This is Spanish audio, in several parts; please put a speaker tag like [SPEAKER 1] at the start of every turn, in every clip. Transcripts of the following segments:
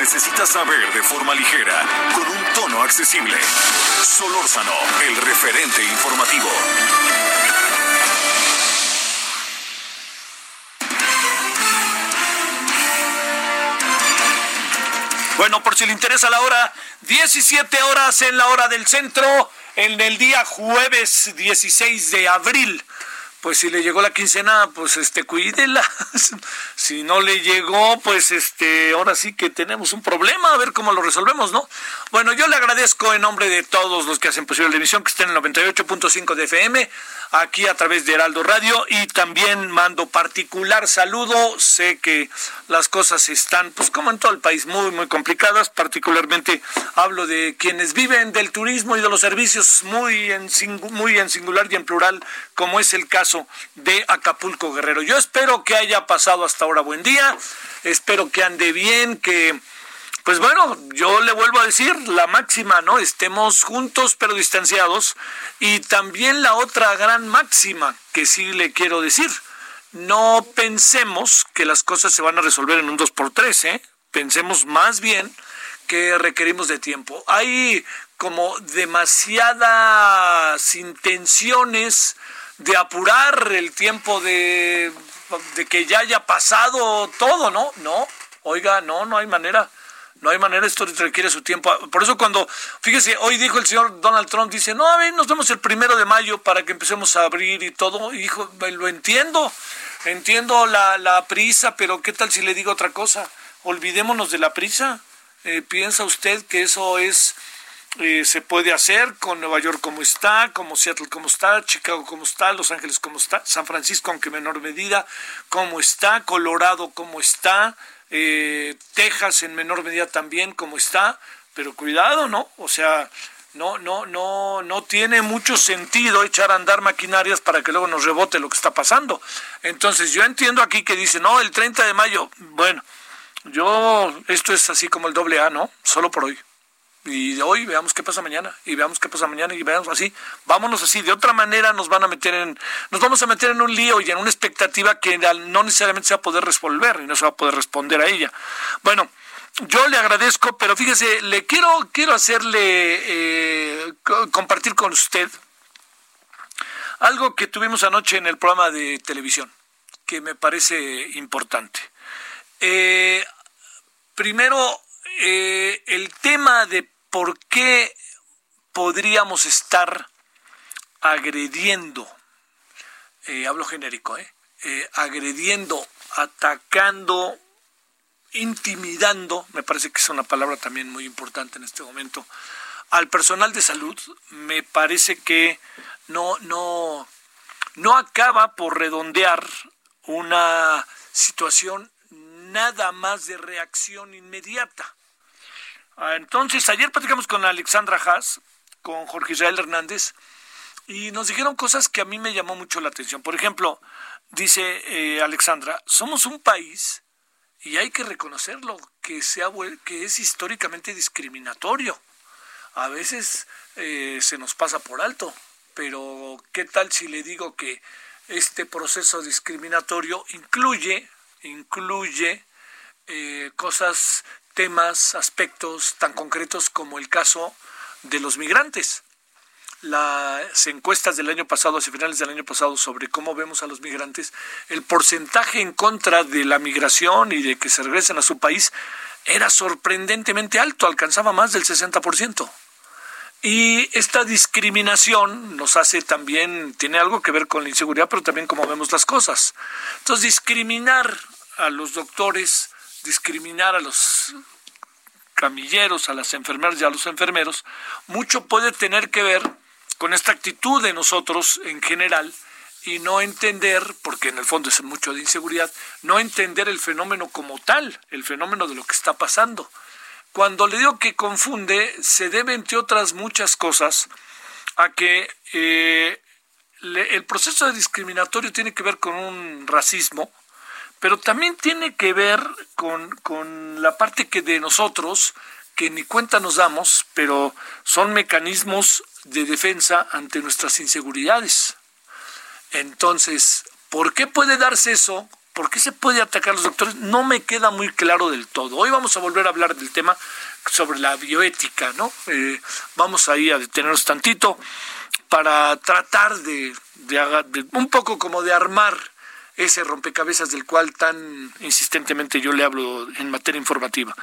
[SPEAKER 1] Necesitas saber de forma ligera, con un tono accesible. Solórzano, el referente informativo.
[SPEAKER 2] Bueno, por si le interesa la hora, 17 horas en la hora del centro, en el día jueves 16 de abril. Pues si le llegó la quincena, pues este, cuídela. si no le llegó, pues este, ahora sí que tenemos un problema, a ver cómo lo resolvemos, ¿no? Bueno, yo le agradezco en nombre de todos los que hacen posible la emisión, que estén en el 98.5 de FM, aquí a través de Heraldo Radio, y también mando particular saludo. Sé que las cosas están, pues como en todo el país, muy, muy complicadas. Particularmente hablo de quienes viven del turismo y de los servicios muy en, muy en singular y en plural, como es el caso de Acapulco Guerrero. Yo espero que haya pasado hasta ahora buen día, espero que ande bien, que pues bueno, yo le vuelvo a decir la máxima, ¿no? Estemos juntos pero distanciados y también la otra gran máxima que sí le quiero decir, no pensemos que las cosas se van a resolver en un 2x3, ¿eh? Pensemos más bien que requerimos de tiempo. Hay como demasiadas intenciones de apurar el tiempo de, de que ya haya pasado todo, ¿no? No, oiga, no, no hay manera. No hay manera, esto requiere su tiempo. Por eso cuando, fíjese, hoy dijo el señor Donald Trump, dice, no, a ver, nos vemos el primero de mayo para que empecemos a abrir y todo. Hijo, lo entiendo, entiendo la, la prisa, pero ¿qué tal si le digo otra cosa? Olvidémonos de la prisa. Eh, ¿Piensa usted que eso es eh, se puede hacer con Nueva York como está, como Seattle como está, Chicago como está, Los Ángeles como está, San Francisco aunque en menor medida como está, Colorado como está, eh, Texas en menor medida también como está, pero cuidado, ¿no? O sea, no, no, no, no tiene mucho sentido echar a andar maquinarias para que luego nos rebote lo que está pasando. Entonces yo entiendo aquí que dice, no, el 30 de mayo, bueno, yo, esto es así como el doble A, ¿no? Solo por hoy y hoy veamos qué pasa mañana y veamos qué pasa mañana y veamos así vámonos así de otra manera nos van a meter en nos vamos a meter en un lío y en una expectativa que no necesariamente se va a poder resolver y no se va a poder responder a ella. Bueno yo le agradezco pero fíjese le quiero quiero hacerle eh, compartir con usted algo que tuvimos anoche en el programa de televisión que me parece importante. Eh, primero eh, el tema de por qué podríamos estar agrediendo, eh, hablo genérico, eh, agrediendo, atacando, intimidando, me parece que es una palabra también muy importante en este momento, al personal de salud, me parece que no, no, no acaba por redondear una situación nada más de reacción inmediata. Ah, entonces, ayer platicamos con Alexandra Haas, con Jorge Israel Hernández, y nos dijeron cosas que a mí me llamó mucho la atención. Por ejemplo, dice eh, Alexandra, somos un país, y hay que reconocerlo, que, que es históricamente discriminatorio. A veces eh, se nos pasa por alto, pero ¿qué tal si le digo que este proceso discriminatorio incluye, incluye eh, cosas temas, aspectos tan concretos como el caso de los migrantes. Las encuestas del año pasado, hacia finales del año pasado, sobre cómo vemos a los migrantes, el porcentaje en contra de la migración y de que se regresen a su país era sorprendentemente alto, alcanzaba más del 60%. Y esta discriminación nos hace también, tiene algo que ver con la inseguridad, pero también cómo vemos las cosas. Entonces, discriminar a los doctores, discriminar a los camilleros, a las enfermeras y a los enfermeros, mucho puede tener que ver con esta actitud de nosotros en general y no entender, porque en el fondo es mucho de inseguridad, no entender el fenómeno como tal, el fenómeno de lo que está pasando. Cuando le digo que confunde, se debe, entre otras muchas cosas, a que eh, el proceso discriminatorio tiene que ver con un racismo, pero también tiene que ver con, con la parte que de nosotros, que ni cuenta nos damos, pero son mecanismos de defensa ante nuestras inseguridades. Entonces, ¿por qué puede darse eso? ¿Por qué se puede atacar a los doctores? No me queda muy claro del todo. Hoy vamos a volver a hablar del tema sobre la bioética, ¿no? Eh, vamos ahí a detenernos tantito para tratar de, de, un poco como de armar ese rompecabezas del cual tan insistentemente yo le hablo en materia informativa.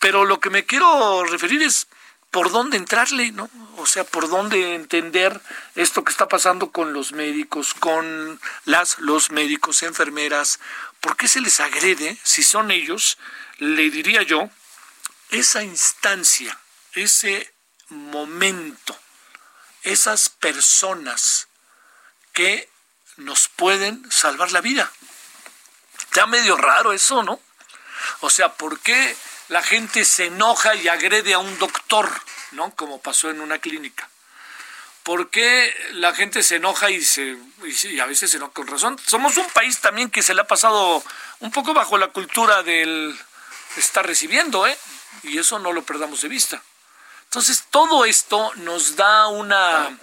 [SPEAKER 2] Pero lo que me quiero referir es por dónde entrarle, ¿no? O sea, por dónde entender esto que está pasando con los médicos, con las, los médicos, enfermeras, ¿por qué se les agrede si son ellos, le diría yo, esa instancia, ese momento, esas personas que nos pueden salvar la vida? Está medio raro eso, ¿no? O sea, ¿por qué la gente se enoja y agrede a un doctor, ¿no? Como pasó en una clínica. ¿Por qué la gente se enoja y, se, y a veces se enoja con razón? Somos un país también que se le ha pasado un poco bajo la cultura del estar recibiendo, ¿eh? Y eso no lo perdamos de vista. Entonces, todo esto nos da una,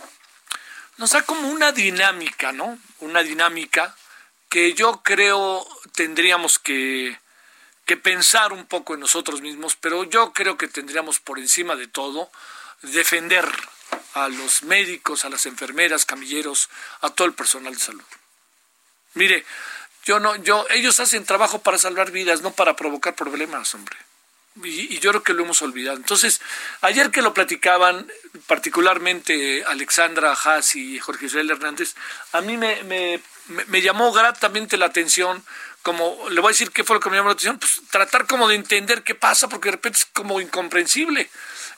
[SPEAKER 2] nos da como una dinámica, ¿no? Una dinámica que yo creo tendríamos que, que pensar un poco en nosotros mismos, pero yo creo que tendríamos por encima de todo defender a los médicos, a las enfermeras, camilleros, a todo el personal de salud. Mire, yo no, yo, ellos hacen trabajo para salvar vidas, no para provocar problemas, hombre. Y, yo creo que lo hemos olvidado. Entonces, ayer que lo platicaban, particularmente Alexandra Haas y Jorge Israel Hernández, a mí me, me, llamó gratamente la atención como, le voy a decir qué fue lo que me llamó la atención, pues tratar como de entender qué pasa, porque de repente es como incomprensible.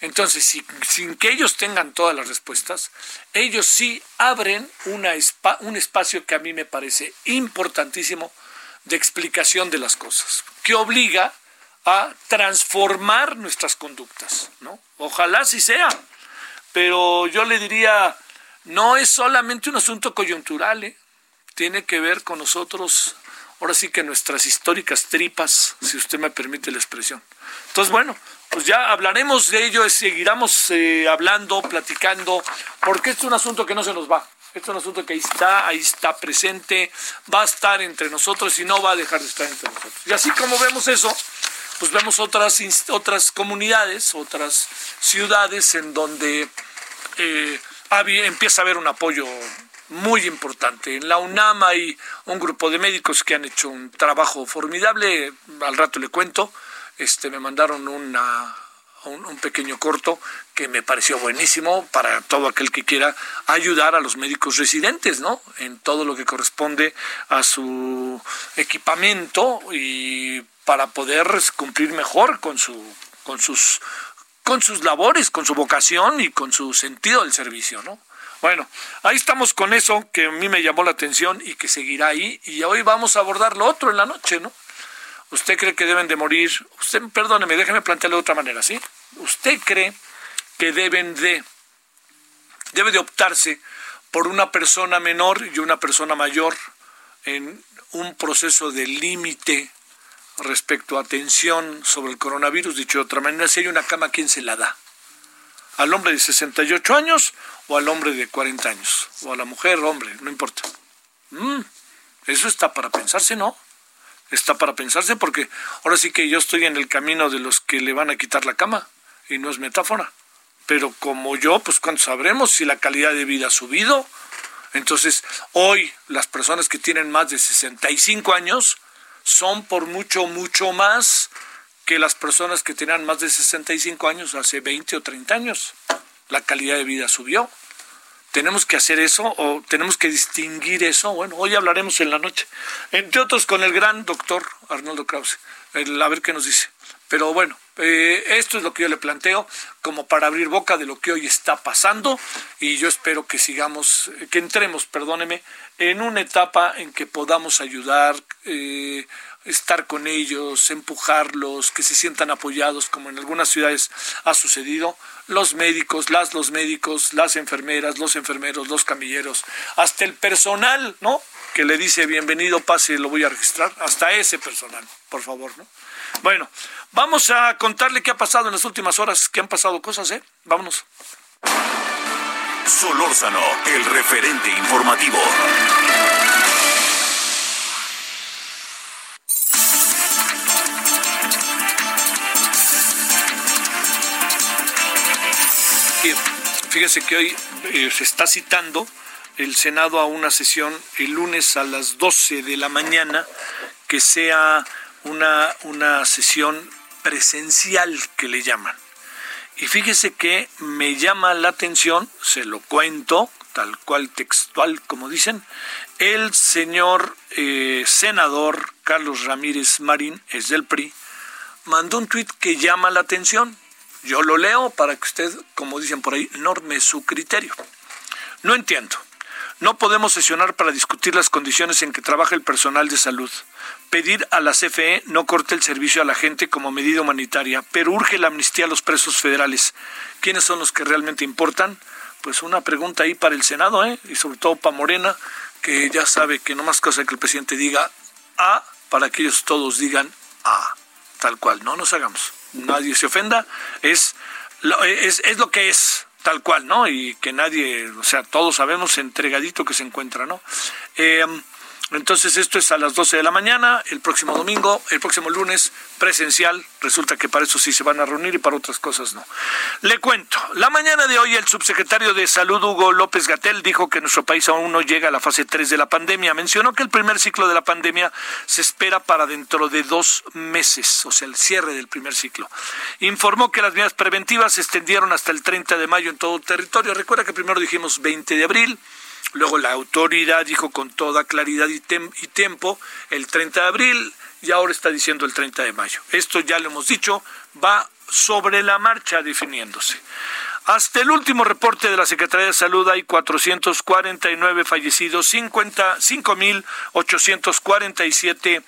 [SPEAKER 2] Entonces, sin que ellos tengan todas las respuestas, ellos sí abren una un espacio que a mí me parece importantísimo de explicación de las cosas, que obliga transformar nuestras conductas, ¿no? Ojalá sí sea, pero yo le diría, no es solamente un asunto coyuntural, ¿eh? tiene que ver con nosotros ahora sí que nuestras históricas tripas, si usted me permite la expresión. Entonces, bueno, pues ya hablaremos de ello, seguiremos eh, hablando, platicando, porque es un asunto que no se nos va. Es un asunto que ahí está, ahí está presente, va a estar entre nosotros y no va a dejar de estar entre nosotros. Y así como vemos eso, pues vemos otras, otras comunidades, otras ciudades en donde eh, empieza a haber un apoyo muy importante. En la UNAM hay un grupo de médicos que han hecho un trabajo formidable, al rato le cuento, este, me mandaron una, un, pequeño corto que me pareció buenísimo para todo aquel que quiera ayudar a los médicos residentes, ¿no? En todo lo que corresponde a su equipamiento y para poder cumplir mejor con su con sus con sus labores, con su vocación y con su sentido del servicio, ¿no? Bueno, ahí estamos con eso que a mí me llamó la atención y que seguirá ahí. Y hoy vamos a abordar lo otro en la noche, ¿no? ¿Usted cree que deben de morir? Usted, perdóneme, déjeme plantearlo de otra manera, ¿sí? ¿Usted cree que deben de, debe de optarse por una persona menor y una persona mayor en un proceso de límite respecto a atención sobre el coronavirus? Dicho de otra manera, si hay una cama, ¿quién se la da? al hombre de 68 años o al hombre de 40 años, o a la mujer, hombre, no importa. Mm, eso está para pensarse, ¿no? Está para pensarse porque ahora sí que yo estoy en el camino de los que le van a quitar la cama, y no es metáfora. Pero como yo, pues cuando sabremos si la calidad de vida ha subido, entonces hoy las personas que tienen más de 65 años son por mucho, mucho más que las personas que tenían más de 65 años hace 20 o 30 años. La calidad de vida subió. ¿Tenemos que hacer eso o tenemos que distinguir eso? Bueno, hoy hablaremos en la noche. Entre otros con el gran doctor Arnoldo Krause. a ver qué nos dice. Pero bueno, eh, esto es lo que yo le planteo como para abrir boca de lo que hoy está pasando y yo espero que sigamos, que entremos, perdóneme, en una etapa en que podamos ayudar, eh, estar con ellos, empujarlos, que se sientan apoyados, como en algunas ciudades ha sucedido, los médicos, las los médicos, las enfermeras, los enfermeros, los camilleros, hasta el personal, ¿no? Que le dice bienvenido, pase, lo voy a registrar, hasta ese personal, por favor, ¿no? Bueno, vamos a contarle qué ha pasado en las últimas horas, que han pasado cosas, ¿eh? Vámonos.
[SPEAKER 1] Solórzano, el referente informativo.
[SPEAKER 2] Fíjese que hoy eh, se está citando el Senado a una sesión el lunes a las 12 de la mañana que sea una, una sesión presencial que le llaman. Y fíjese que me llama la atención, se lo cuento, tal cual textual como dicen, el señor eh, senador Carlos Ramírez Marín, es del PRI, mandó un tuit que llama la atención. Yo lo leo para que usted, como dicen por ahí, norme su criterio. No entiendo. No podemos sesionar para discutir las condiciones en que trabaja el personal de salud. Pedir a la CFE no corte el servicio a la gente como medida humanitaria, pero urge la amnistía a los presos federales. ¿Quiénes son los que realmente importan? Pues una pregunta ahí para el Senado, ¿eh? y sobre todo para Morena, que ya sabe que no más cosa que el presidente diga A para que ellos todos digan A, tal cual. No nos hagamos. Nadie se ofenda. Es, es, es lo que es tal cual, ¿no? Y que nadie, o sea, todos sabemos entregadito que se encuentra, ¿no? Eh, entonces esto es a las 12 de la mañana, el próximo domingo, el próximo lunes presencial. Resulta que para eso sí se van a reunir y para otras cosas no. Le cuento, la mañana de hoy el subsecretario de Salud Hugo López Gatel dijo que nuestro país aún no llega a la fase 3 de la pandemia. Mencionó que el primer ciclo de la pandemia se espera para dentro de dos meses, o sea, el cierre del primer ciclo. Informó que las medidas preventivas se extendieron hasta el 30 de mayo en todo el territorio. Recuerda que primero dijimos 20 de abril. Luego la autoridad dijo con toda claridad y, y, tiempo el 30 de abril y ahora está diciendo el 30 de mayo. Esto ya lo hemos dicho, va sobre la marcha definiéndose. Hasta el último reporte de la Secretaría de Salud hay 449 fallecidos, 5.847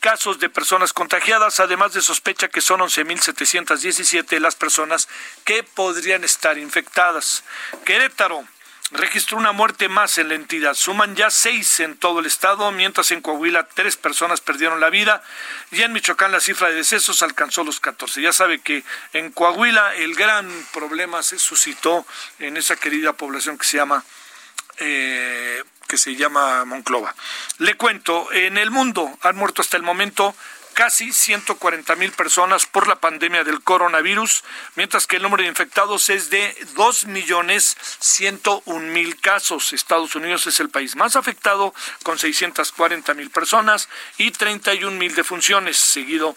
[SPEAKER 2] casos de personas contagiadas, además de sospecha que son 11.717 las personas que podrían estar infectadas. Querétaro registró una muerte más en la entidad. Suman ya seis en todo el estado, mientras en Coahuila tres personas perdieron la vida y en Michoacán la cifra de decesos alcanzó los 14. Ya sabe que en Coahuila el gran problema se suscitó en esa querida población que se llama eh, que se llama Monclova. Le cuento, en el mundo han muerto hasta el momento casi 140 mil personas por la pandemia del coronavirus, mientras que el número de infectados es de 2 millones 101 mil casos. Estados Unidos es el país más afectado con 640 mil personas y 31 mil defunciones, seguido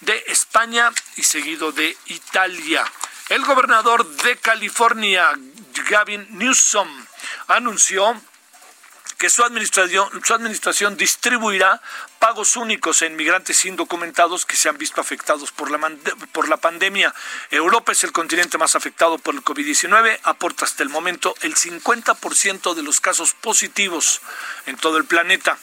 [SPEAKER 2] de España y seguido de Italia. El gobernador de California, Gavin Newsom, anunció que su administración, su administración distribuirá pagos únicos en migrantes indocumentados que se han visto afectados por la, por la pandemia. Europa es el continente más afectado por el COVID-19, aporta hasta el momento el 50% de los casos positivos en todo el planeta.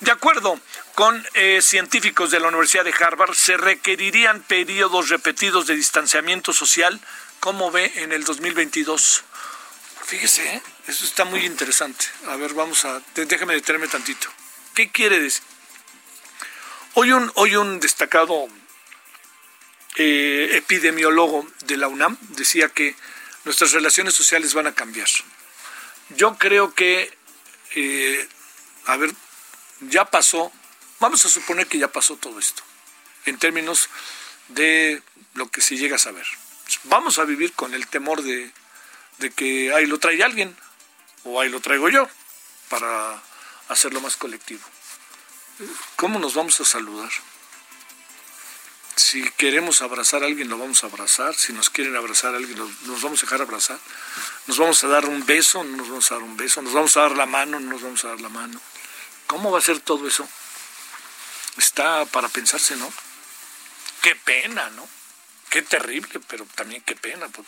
[SPEAKER 2] De acuerdo con eh, científicos de la Universidad de Harvard, se requerirían periodos repetidos de distanciamiento social, como ve en el 2022. Fíjese, ¿eh? Eso está muy interesante. A ver, vamos a... Déjame detenerme tantito. ¿Qué quiere decir? Hoy un, hoy un destacado eh, epidemiólogo de la UNAM decía que nuestras relaciones sociales van a cambiar. Yo creo que, eh, a ver, ya pasó, vamos a suponer que ya pasó todo esto, en términos de lo que se llega a saber. Vamos a vivir con el temor de de que ahí lo trae alguien o ahí lo traigo yo para hacerlo más colectivo. ¿Cómo nos vamos a saludar? Si queremos abrazar a alguien, lo vamos a abrazar. Si nos quieren abrazar a alguien, nos vamos a dejar abrazar. Nos vamos a dar un beso, no nos vamos a dar un beso. Nos vamos a dar la mano, no nos vamos a dar la mano. ¿Cómo va a ser todo eso? Está para pensarse, ¿no? qué pena, ¿no? Qué terrible, pero también qué pena. Pues,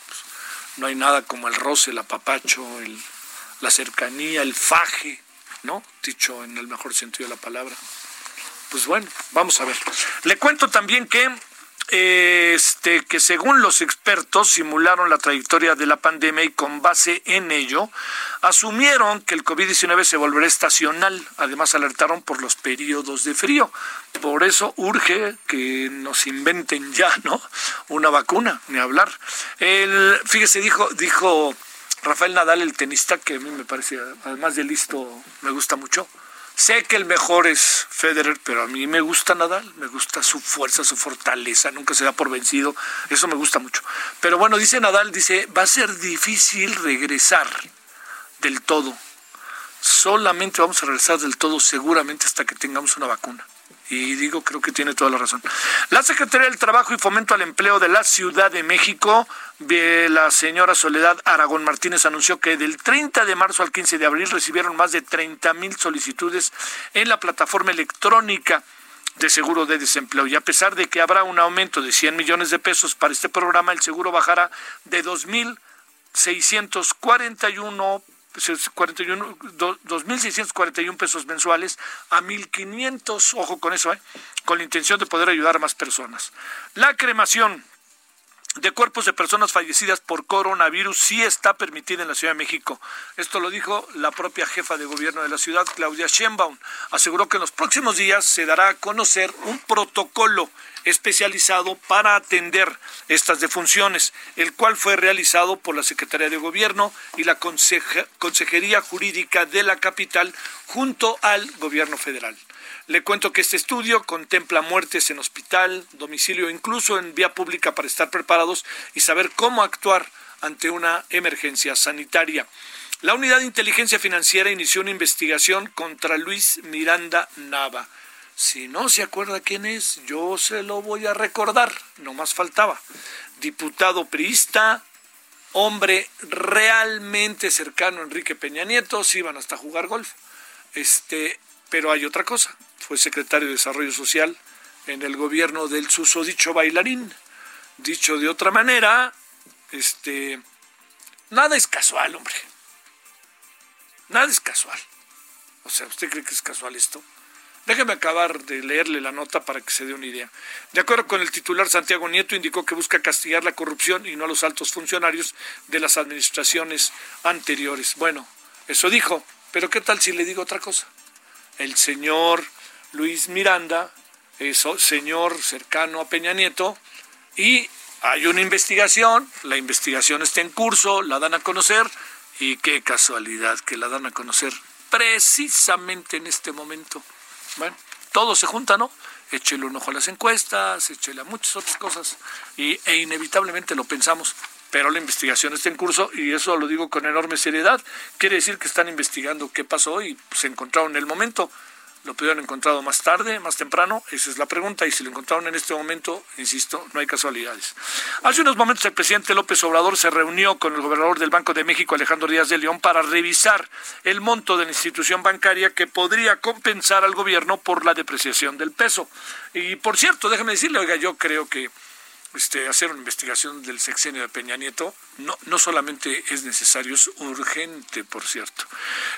[SPEAKER 2] no hay nada como el roce, el apapacho, el, la cercanía, el faje, ¿no? Dicho en el mejor sentido de la palabra. Pues bueno, vamos a ver. Le cuento también que este, que según los expertos simularon la trayectoria de la pandemia y con base en ello asumieron que el COVID-19 se volverá estacional. Además alertaron por los periodos de frío. Por eso urge que nos inventen ya, ¿no? Una vacuna, ni hablar. El, fíjese, dijo, dijo Rafael Nadal, el tenista, que a mí me parece, además de listo, me gusta mucho Sé que el mejor es Federer, pero a mí me gusta Nadal, me gusta su fuerza, su fortaleza, nunca se da por vencido, eso me gusta mucho. Pero bueno, dice Nadal, dice, va a ser difícil regresar del todo. Solamente vamos a regresar del todo seguramente hasta que tengamos una vacuna. Y digo, creo que tiene toda la razón. La Secretaría del Trabajo y Fomento al Empleo de la Ciudad de México, la señora Soledad Aragón Martínez, anunció que del 30 de marzo al 15 de abril recibieron más de 30 mil solicitudes en la plataforma electrónica de seguro de desempleo. Y a pesar de que habrá un aumento de 100 millones de pesos para este programa, el seguro bajará de 2.641 41, 2.641 pesos mensuales a 1.500, ojo con eso, ¿eh? con la intención de poder ayudar a más personas. La cremación de cuerpos de personas fallecidas por coronavirus sí está permitida en la Ciudad de México. Esto lo dijo la propia jefa de gobierno de la ciudad, Claudia Sheinbaum. Aseguró que en los próximos días se dará a conocer un protocolo especializado para atender estas defunciones, el cual fue realizado por la Secretaría de Gobierno y la Consejería Jurídica de la capital junto al Gobierno federal. Le cuento que este estudio contempla muertes en hospital, domicilio, incluso en vía pública para estar preparados y saber cómo actuar ante una emergencia sanitaria. La Unidad de Inteligencia Financiera inició una investigación contra Luis Miranda Nava. Si no se acuerda quién es, yo se lo voy a recordar, no más faltaba. Diputado priista, hombre realmente cercano a Enrique Peña Nieto, se iban hasta jugar golf. Este, pero hay otra cosa, fue secretario de Desarrollo Social en el gobierno del susodicho bailarín. Dicho de otra manera, este, nada es casual, hombre. Nada es casual. O sea, ¿usted cree que es casual esto? Déjeme acabar de leerle la nota para que se dé una idea. De acuerdo con el titular Santiago Nieto, indicó que busca castigar la corrupción y no a los altos funcionarios de las administraciones anteriores. Bueno, eso dijo, pero ¿qué tal si le digo otra cosa? El señor Luis Miranda es señor cercano a Peña Nieto y hay una investigación, la investigación está en curso, la dan a conocer y qué casualidad que la dan a conocer precisamente en este momento. Bueno, todo se junta, ¿no? Échele un ojo a las encuestas, échele a muchas otras cosas y, e inevitablemente lo pensamos, pero la investigación está en curso y eso lo digo con enorme seriedad. Quiere decir que están investigando qué pasó y se encontraron en el momento lo pudieron encontrado más tarde, más temprano, esa es la pregunta, y si lo encontraron en este momento, insisto, no hay casualidades. Hace unos momentos el presidente López Obrador se reunió con el gobernador del Banco de México, Alejandro Díaz de León, para revisar el monto de la institución bancaria que podría compensar al gobierno por la depreciación del peso. Y por cierto, déjeme decirle, oiga, yo creo que este, hacer una investigación del sexenio de Peña Nieto no, no solamente es necesario, es urgente, por cierto.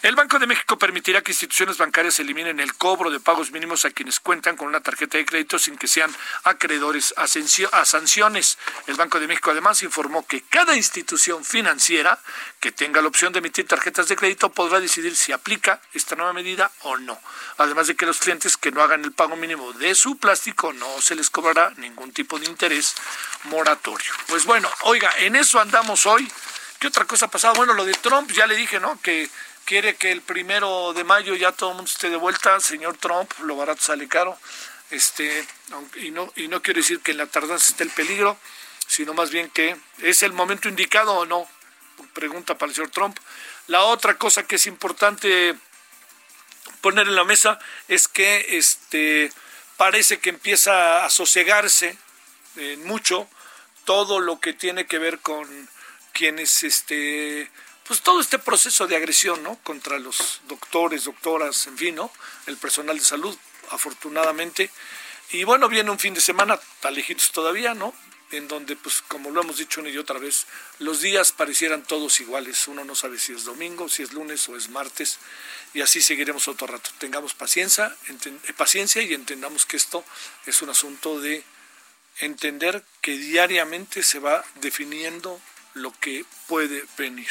[SPEAKER 2] El Banco de México permitirá que instituciones bancarias eliminen el cobro de pagos mínimos a quienes cuentan con una tarjeta de crédito sin que sean acreedores a, a sanciones. El Banco de México además informó que cada institución financiera que tenga la opción de emitir tarjetas de crédito podrá decidir si aplica esta nueva medida o no. Además de que los clientes que no hagan el pago mínimo de su plástico no se les cobrará ningún tipo de interés moratorio. Pues bueno, oiga, en eso andamos hoy. ¿Qué otra cosa ha pasado? Bueno, lo de Trump, ya le dije, ¿no? Que quiere que el primero de mayo ya todo el mundo esté de vuelta. Señor Trump, lo barato sale caro. Este, y no, y no quiero decir que en la tardanza esté el peligro, sino más bien que es el momento indicado o no. Pregunta para el señor Trump. La otra cosa que es importante poner en la mesa es que este parece que empieza a sosegarse en mucho todo lo que tiene que ver con quienes este pues todo este proceso de agresión no contra los doctores doctoras en fin no el personal de salud afortunadamente Y bueno, viene un fin de semana, tan lejitos todavía, ¿no? En donde, pues, como lo hemos dicho una y otra vez, los días parecieran todos iguales. Uno no sabe si es domingo, si es lunes o es martes. Y así seguiremos otro rato. Tengamos paciencia, eh, paciencia y entendamos que esto es un asunto de entender que diariamente se va definiendo lo que puede venir.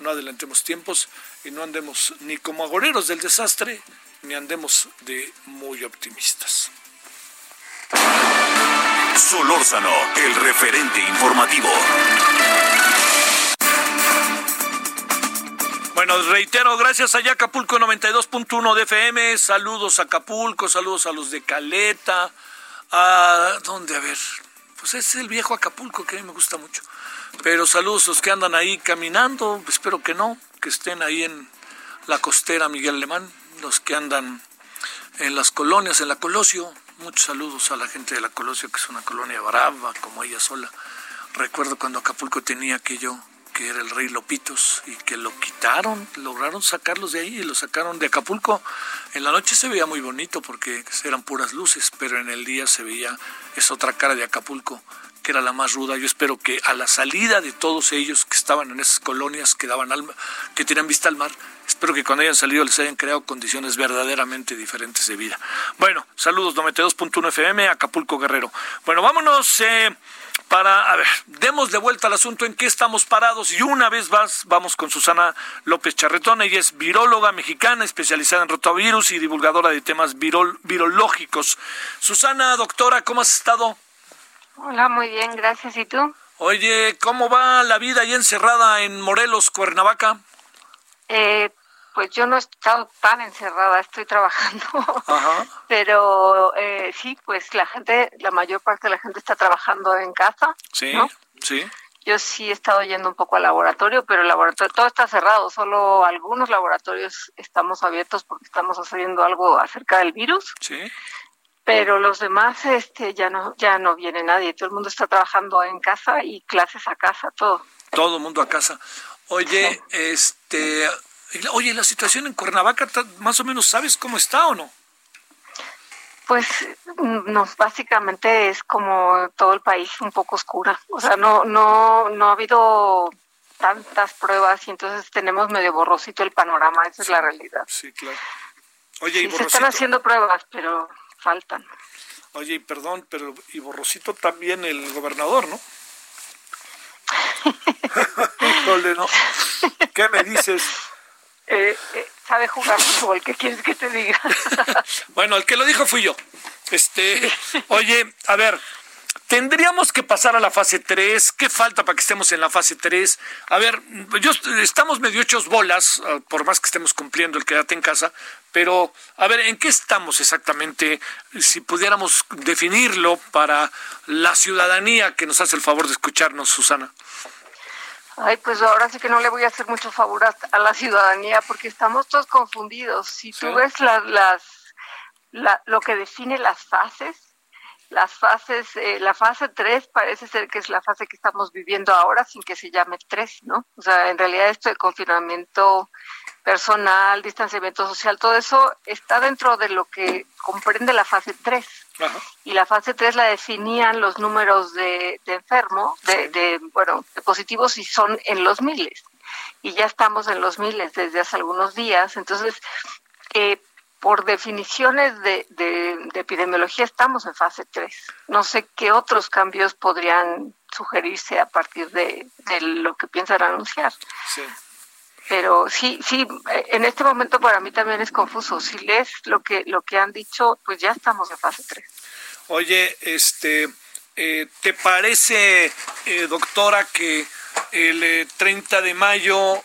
[SPEAKER 2] No adelantemos tiempos y no andemos ni como agoreros del desastre, ni andemos de muy optimistas.
[SPEAKER 1] Solórzano, el referente informativo.
[SPEAKER 2] Bueno, reitero, gracias a Acapulco 92.1 de FM, saludos a Acapulco, saludos a los de Caleta, a... ¿Dónde? A ver, pues es el viejo Acapulco que a mí me gusta mucho. Pero saludos los que andan ahí caminando, espero que no, que estén ahí en la costera Miguel Alemán, los que andan en las colonias, en la Colosio. Muchos saludos a la gente de la Colosio, que es una colonia brava, como ella sola. Recuerdo cuando Acapulco tenía aquello que era el rey Lopitos y que lo quitaron, lograron sacarlos de ahí y lo sacaron de Acapulco. En la noche se veía muy bonito porque eran puras luces, pero en el día se veía esa otra cara de Acapulco que era la más ruda. Yo espero que a la salida de todos ellos que estaban en esas colonias que daban al, que tenían vista al mar, espero que cuando hayan salido les hayan creado condiciones verdaderamente diferentes de vida. Bueno, saludos 92.1 FM, Acapulco Guerrero. Bueno, vámonos eh, para, a ver, demos de vuelta al asunto en qué estamos parados y una vez más vamos con Susana López Charretón. Ella es viróloga mexicana especializada en rotavirus y divulgadora de temas virológicos. Susana, doctora, ¿cómo has estado?
[SPEAKER 3] Hola, muy bien, gracias. ¿Y tú?
[SPEAKER 2] Oye, ¿cómo va la vida ahí encerrada en Morelos, Cuernavaca?
[SPEAKER 3] Eh, pues yo no he estado tan encerrada, estoy trabajando. Ajá. Pero eh, sí, pues la gente, la mayor parte de la gente está trabajando en casa.
[SPEAKER 2] Sí, sí.
[SPEAKER 3] Yo sí he estado yendo un poco al laboratorio, pero el laboratorio todo está cerrado, solo algunos laboratorios estamos abiertos porque estamos haciendo algo acerca del virus.
[SPEAKER 2] Sí
[SPEAKER 3] pero los demás este ya no ya no viene nadie. Todo el mundo está trabajando en casa y clases a casa todo.
[SPEAKER 2] Todo el mundo a casa. Oye este oye la situación en Cuernavaca más o menos sabes cómo está o no
[SPEAKER 3] pues no básicamente es como todo el país un poco oscura. O sea no no no ha habido tantas pruebas y entonces tenemos medio borrosito el panorama esa es la realidad.
[SPEAKER 2] sí claro. Oye y
[SPEAKER 3] se están haciendo pruebas pero faltan.
[SPEAKER 2] Oye, y perdón, pero y borrosito también el gobernador, ¿no? ¿no? ¿Qué me dices?
[SPEAKER 3] Eh, eh, sabe jugar fútbol, ¿qué quieres que te diga?
[SPEAKER 2] bueno, el que lo dijo fui yo. Este, oye, a ver, Tendríamos que pasar a la fase 3. ¿Qué falta para que estemos en la fase 3? A ver, yo, estamos medio hechos bolas, ah, por más que estemos cumpliendo el quédate en casa, pero a ver, ¿en qué estamos exactamente? Si pudiéramos definirlo para la ciudadanía que nos hace el favor de escucharnos, Susana.
[SPEAKER 3] Ay, pues ahora sí que no le voy a hacer mucho favor a, la ciudadanía porque estamos todos confundidos. Si tú ves las, las, lo que define las fases, las fases, eh, la fase 3 parece ser que es la fase que estamos viviendo ahora sin que se llame 3, ¿no? O sea, en realidad esto de confinamiento personal, distanciamiento social, todo eso está dentro de lo que comprende la fase 3. Y la fase 3 la definían los números de, de enfermos, de, de, bueno, de positivos y son en los miles. Y ya estamos en los miles desde hace algunos días. Entonces, eh, por definiciones de, epidemiología estamos en fase 3. No sé qué otros cambios podrían sugerirse a partir de, lo que piensan anunciar.
[SPEAKER 2] Sí.
[SPEAKER 3] Pero sí, sí, en este momento para mí también es confuso. Si lees lo que, lo que han dicho, pues ya estamos en fase 3.
[SPEAKER 2] Oye, este, eh, ¿te parece, eh, doctora, que el 30 eh, de mayo,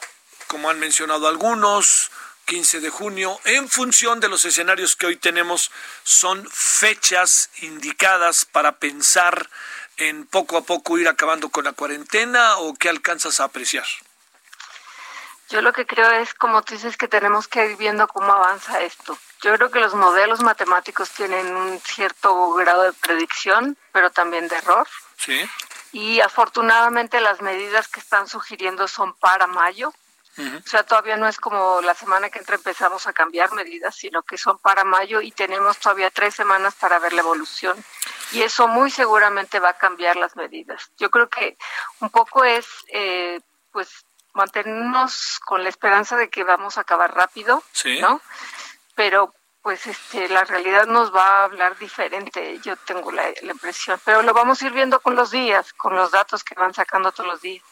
[SPEAKER 2] como han mencionado algunos, 15 de junio, en función de los escenarios que hoy tenemos, son fechas indicadas para pensar en poco a poco ir acabando con la cuarentena o qué alcanzas a apreciar?
[SPEAKER 3] Yo lo que creo es, como tú dices, que tenemos que ir viendo cómo avanza esto. Yo creo que los modelos matemáticos tienen un cierto grado de predicción, pero también de error.
[SPEAKER 2] Sí.
[SPEAKER 3] Y afortunadamente las medidas que están sugiriendo son para mayo, O sea, todavía no es como la semana que entra empezamos a cambiar medidas, sino que son para mayo y tenemos todavía tres semanas para ver la evolución. Y eso muy seguramente va a cambiar las medidas. Yo creo que un poco es, eh, pues, mantenernos con la esperanza de que vamos a acabar rápido, ¿no? Pero pues este la realidad nos va a hablar diferente, yo tengo la, la impresión, pero lo vamos a ir viendo con los días, con los datos que van sacando todos los días.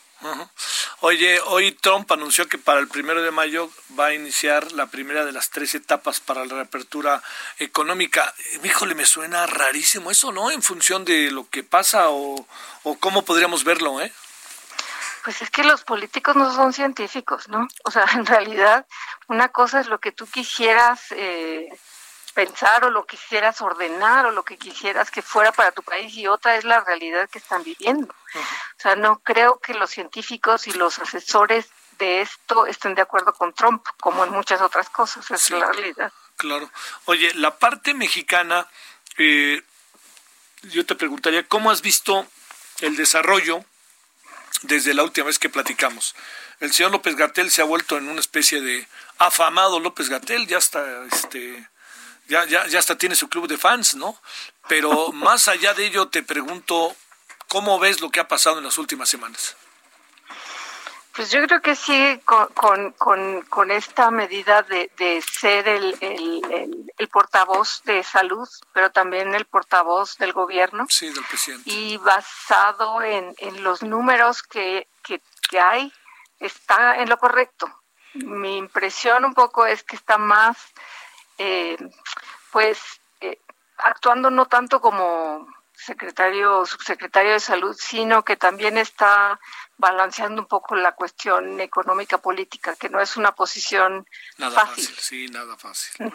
[SPEAKER 2] Oye, hoy Trump anunció que para el primero de mayo va a iniciar la primera de las tres etapas para la reapertura económica. Híjole, me suena rarísimo eso, ¿no? En función de lo que pasa o, o cómo podríamos verlo, ¿eh?
[SPEAKER 3] Pues es que los políticos no son científicos, ¿no? O sea, en realidad, una cosa es lo que tú quisieras eh, pensar o lo que quisieras ordenar o lo que quisieras que fuera para tu país y otra es la realidad que están viviendo. O sea, no creo que los científicos y los asesores de esto estén de acuerdo con Trump, como en muchas otras cosas, es la realidad.
[SPEAKER 2] Claro. Oye, la parte mexicana, eh, yo te preguntaría, ¿cómo has visto el desarrollo desde la última vez que platicamos? El señor López Gatel se ha vuelto en una especie de afamado López Gatel, ya está este ya, ya, ya hasta tiene su club de fans, ¿no? Pero más allá de ello, te pregunto, ¿cómo ves lo que ha pasado en las últimas semanas?
[SPEAKER 3] Pues yo creo que sí, con, con, con, esta medida de, de ser el, el, el, portavoz de salud, pero también el portavoz del gobierno.
[SPEAKER 2] Sí, del presidente.
[SPEAKER 3] Y basado en, en los números que, que, que hay, está en lo correcto. Mi impresión un poco es que está más eh, pues eh, actuando no tanto como secretario o subsecretario de salud, sino que también está balanceando un poco la cuestión económica política, que no es una posición
[SPEAKER 2] nada fácil. Sí, nada fácil.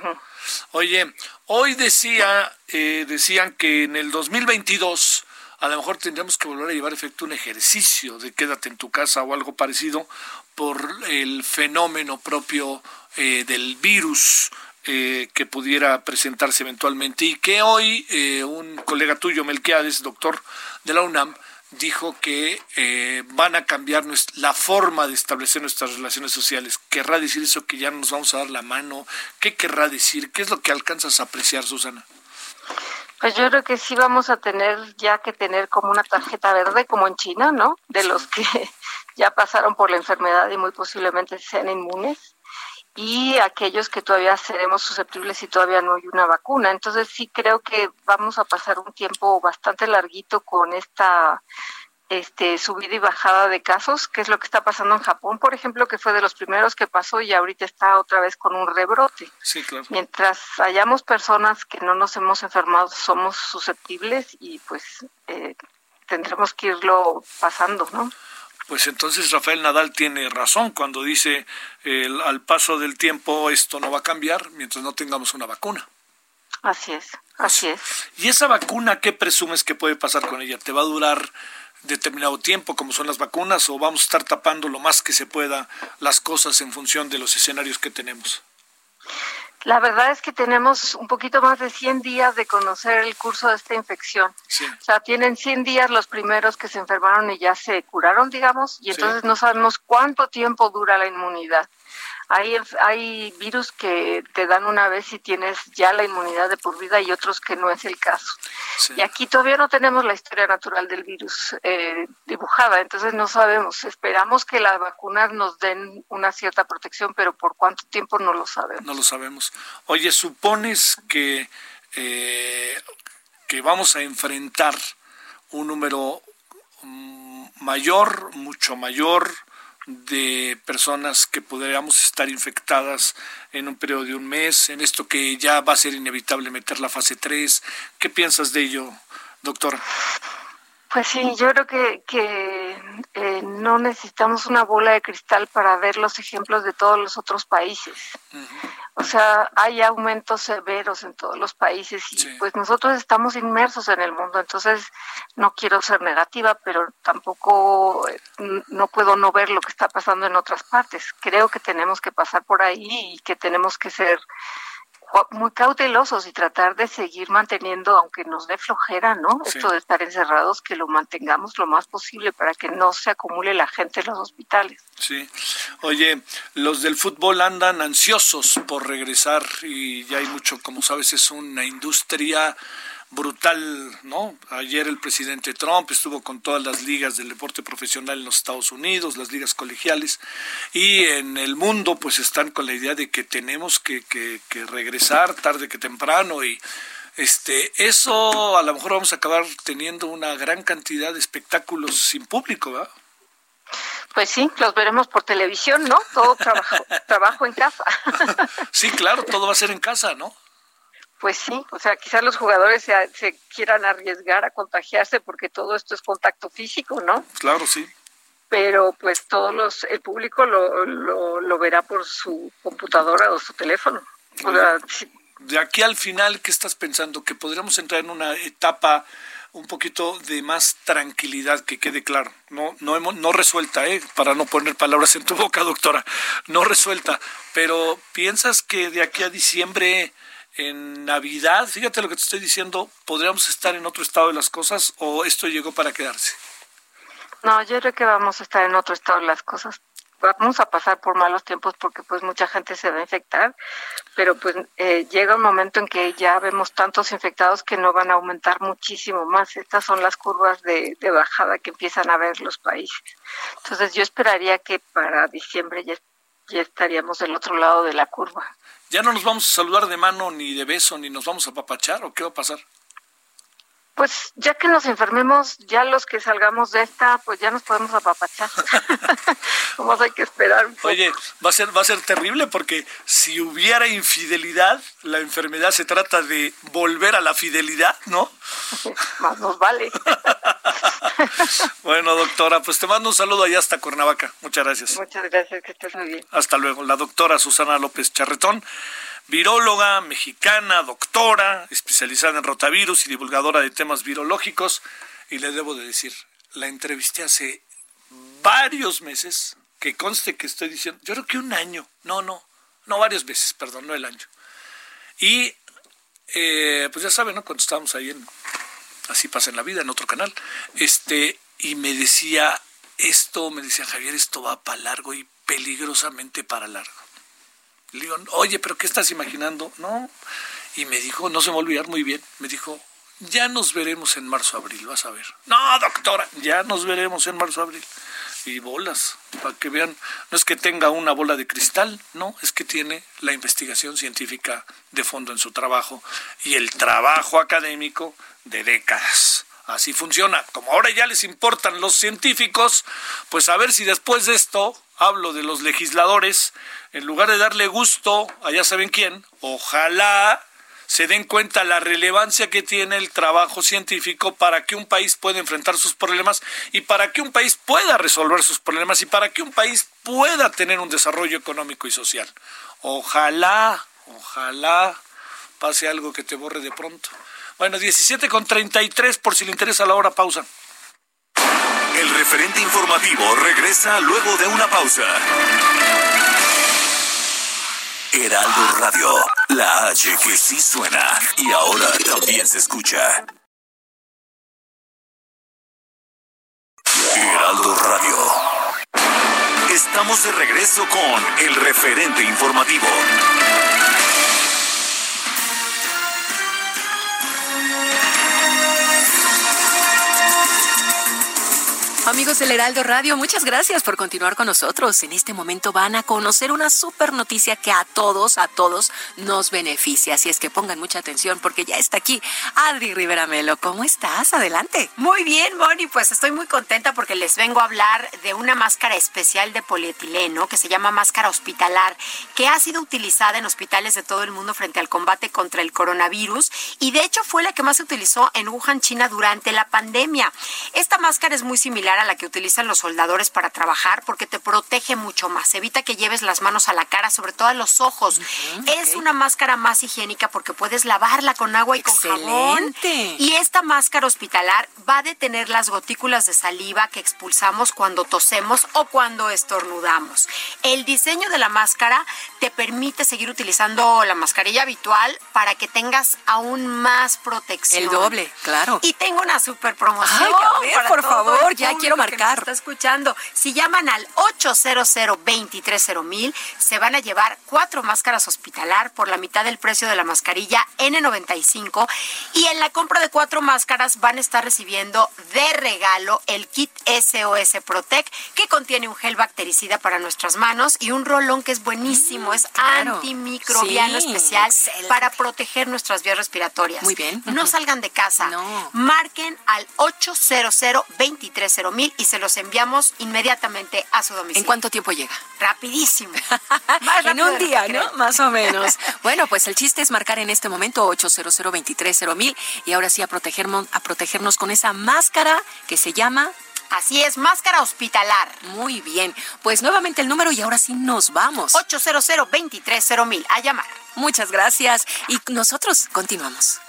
[SPEAKER 2] Oye, hoy decía, eh, decían que en el 2022 a lo mejor tendríamos que volver a llevar efecto un ejercicio de quédate en tu casa o algo parecido por el fenómeno propio eh, del virus eh, que pudiera presentarse eventualmente y que hoy eh, un colega tuyo, Melquiades, doctor de la UNAM, dijo que eh, van a cambiar la forma de establecer nuestras relaciones sociales. ¿Querrá decir eso que ya nos vamos a dar la mano? ¿Qué querrá decir? ¿Qué es lo que alcanzas a apreciar, Susana?
[SPEAKER 3] Pues yo creo que sí vamos a tener ya que tener como una tarjeta verde, como en China, ¿no? De los que ya pasaron por la enfermedad y muy posiblemente sean inmunes y aquellos que todavía seremos susceptibles y todavía no hay una vacuna. Entonces sí creo que vamos a pasar un tiempo bastante larguito con esta este subida y bajada de casos, que es lo que está pasando en Japón, por ejemplo, que fue de los primeros que pasó y ahorita está otra vez con un rebrote.
[SPEAKER 2] Sí, claro.
[SPEAKER 3] Mientras hayamos personas que no nos hemos enfermado, somos susceptibles y pues eh, tendremos que irlo pasando, ¿no?
[SPEAKER 2] Pues entonces Rafael Nadal tiene razón cuando dice al paso del tiempo esto no va a cambiar mientras no tengamos una vacuna.
[SPEAKER 3] Así es, así es.
[SPEAKER 2] ¿Y esa vacuna qué presumes que puede pasar con ella? ¿Te va a durar determinado tiempo como son las vacunas o vamos a estar tapando lo más que se pueda las cosas en función de los escenarios que tenemos?
[SPEAKER 3] La verdad es que tenemos un poquito más de 100 días de conocer el curso de esta infección. O sea, tienen 100 días los primeros que se enfermaron y ya se curaron, digamos, y entonces no sabemos cuánto tiempo dura la inmunidad. Hay, hay virus que te dan una vez y tienes ya la inmunidad de por vida y otros que no es el caso. Y aquí todavía no tenemos la historia natural del virus eh, dibujada, entonces no sabemos. Esperamos que las vacunas nos den una cierta protección, pero por cuánto tiempo no lo sabemos.
[SPEAKER 2] No lo sabemos. Oye, supones que, eh, que vamos a enfrentar un número mm, mayor, mucho mayor, de personas que podríamos estar infectadas en un periodo de un mes, en esto que ya va a ser inevitable meter la fase 3. ¿Qué piensas de ello, doctora?
[SPEAKER 3] Pues sí, yo creo que, que eh, no necesitamos una bola de cristal para ver los ejemplos de todos los otros países. O sea, hay aumentos severos en todos los países y pues nosotros estamos inmersos en el mundo, entonces no quiero ser negativa, pero tampoco eh, no puedo no ver lo que está pasando en otras partes. Creo que tenemos que pasar por ahí y que tenemos que ser muy cautelosos y tratar de seguir manteniendo, aunque nos dé flojera, ¿no? Esto de estar encerrados, que lo mantengamos lo más posible para que no se acumule la gente en los hospitales.
[SPEAKER 2] Sí. Oye, los del fútbol andan ansiosos por regresar y ya hay mucho, como sabes, es una industria brutal, ¿no? Ayer el presidente Trump estuvo con todas las ligas del deporte profesional en los Estados Unidos, las ligas colegiales, y en el mundo pues están con la idea de que tenemos que, que, regresar tarde que temprano y este eso a lo mejor vamos a acabar teniendo una gran cantidad de espectáculos sin público, ¿verdad?
[SPEAKER 3] Pues sí, los veremos por televisión, ¿no? Todo trabajo, trabajo en casa.
[SPEAKER 2] sí, claro, todo va a ser en casa, ¿no?
[SPEAKER 3] Pues sí, o sea, quizás los jugadores se, quieran arriesgar a contagiarse porque todo esto es contacto físico, ¿no?
[SPEAKER 2] Claro, sí.
[SPEAKER 3] Pero pues todos los, el público lo, lo, verá por su computadora o su teléfono. O sea,
[SPEAKER 2] De aquí al final, ¿qué estás pensando? Que podríamos entrar en una etapa un poquito de más tranquilidad, que quede claro. No, no, hemos, no resuelta, ¿eh? para no poner palabras en tu boca, doctora. No resuelta. Pero ¿piensas que de aquí a diciembre en Navidad, fíjate lo que te estoy diciendo, ¿podríamos estar en otro estado de las cosas o esto llegó para quedarse?
[SPEAKER 3] No, yo creo que vamos a estar en otro estado de las cosas. Vamos a pasar por malos tiempos porque pues mucha gente se va a infectar, pero pues eh, llega un momento en que ya vemos tantos infectados que no van a aumentar muchísimo más. Estas son las curvas de, de bajada que empiezan a ver los países. Entonces yo esperaría que para diciembre ya, ya estaríamos del otro lado de la curva.
[SPEAKER 2] ¿Ya no nos vamos a saludar de mano ni de beso ni nos vamos a papachar o qué va a pasar?
[SPEAKER 3] Pues ya que nos enfermemos, ya los que salgamos de esta, pues ya nos podemos apapachar. Vamos hay que esperar un poco.
[SPEAKER 2] Oye, va a ser va a ser terrible porque si hubiera infidelidad, la enfermedad se trata de volver a la fidelidad, ¿no?
[SPEAKER 3] Más nos vale.
[SPEAKER 2] bueno, doctora, pues te mando un saludo allá hasta Cuernavaca. Muchas gracias.
[SPEAKER 3] Muchas gracias, que estés muy bien.
[SPEAKER 2] Hasta luego. La doctora Susana López Charretón viróloga mexicana, doctora, especializada en rotavirus y divulgadora de temas virológicos. Y le debo de decir, la entrevisté hace varios meses, que conste que estoy diciendo, yo creo que un año, no, no, no varios meses, perdón, no el año. Y eh, pues ya saben, ¿no? Cuando estábamos ahí en, así pasa en la vida, en otro canal, este, y me decía, esto, me decía Javier, esto va para largo y peligrosamente para largo. Le digo, oye, pero ¿qué estás imaginando? No. Y me dijo, no se me va a olvidar muy bien, me dijo, ya nos veremos en marzo, abril, vas a ver. No, doctora, ya nos veremos en marzo, abril. Y bolas, para que vean, no es que tenga una bola de cristal, no, es que tiene la investigación científica de fondo en su trabajo y el trabajo académico de décadas. Así funciona. Como ahora ya les importan los científicos, pues a ver si después de esto, hablo de los legisladores, en lugar de darle gusto a ya saben quién, ojalá se den cuenta la relevancia que tiene el trabajo científico para que un país pueda enfrentar sus problemas y para que un país pueda resolver sus problemas y para que un país pueda tener un desarrollo económico y social. Ojalá, ojalá pase algo que te borre de pronto. Bueno, 17 con 33 por si le interesa la hora pausa.
[SPEAKER 1] El referente informativo regresa luego de una pausa. Heraldo Radio, la H que sí suena y ahora también se escucha. Heraldo Radio. Estamos de regreso con el referente informativo.
[SPEAKER 4] Amigos del Heraldo Radio, muchas gracias por continuar con nosotros. En este momento van a conocer una super noticia que a todos, a todos nos beneficia. Así es que pongan mucha atención porque ya está aquí Adri Rivera Melo. ¿Cómo estás? Adelante.
[SPEAKER 5] Muy bien, Moni. Pues estoy muy contenta porque les vengo a hablar de una máscara especial de polietileno que se llama máscara hospitalar, que ha sido utilizada en hospitales de todo el mundo frente al combate contra el coronavirus y de hecho fue la que más se utilizó en Wuhan, China durante la pandemia. Esta máscara es muy similar similar a la que utilizan los soldadores para trabajar porque te protege mucho más. Evita que lleves las manos a la cara, sobre todo a los ojos. es una máscara más higiénica porque puedes lavarla con agua y con jabón. Y esta máscara hospitalar va a detener las gotículas de saliva que expulsamos cuando tosemos o cuando estornudamos. El diseño de la máscara te permite seguir utilizando la mascarilla habitual para que tengas aún más protección.
[SPEAKER 4] El doble, claro.
[SPEAKER 5] Y tengo una super promoción.
[SPEAKER 4] Ay, por favor, ya quiero marcar.
[SPEAKER 5] Está escuchando. Si llaman al 800 mil se van a llevar cuatro máscaras hospitalar por la mitad del precio de la mascarilla N95 y en la compra de cuatro máscaras van a estar recibiendo de regalo el kit SOS Protect que contiene un gel bactericida para nuestras manos y un rolón que es buenísimo, es antimicrobiano especial para proteger nuestras vías respiratorias.
[SPEAKER 4] Muy bien.
[SPEAKER 5] No salgan de casa. No. Marquen al 800 mil y se los enviamos inmediatamente a su domicilio.
[SPEAKER 4] ¿En cuánto tiempo llega?
[SPEAKER 5] Rapidísimo.
[SPEAKER 4] en un día, ¿no? Más o menos. bueno, pues el chiste es marcar en este momento 800 mil y ahora sí a protegernos, a protegernos con esa máscara que se llama
[SPEAKER 5] Así es, máscara hospitalar.
[SPEAKER 4] Muy bien. Pues nuevamente el número y ahora sí nos vamos.
[SPEAKER 5] 800 mil A llamar.
[SPEAKER 4] Muchas gracias. Y nosotros continuamos.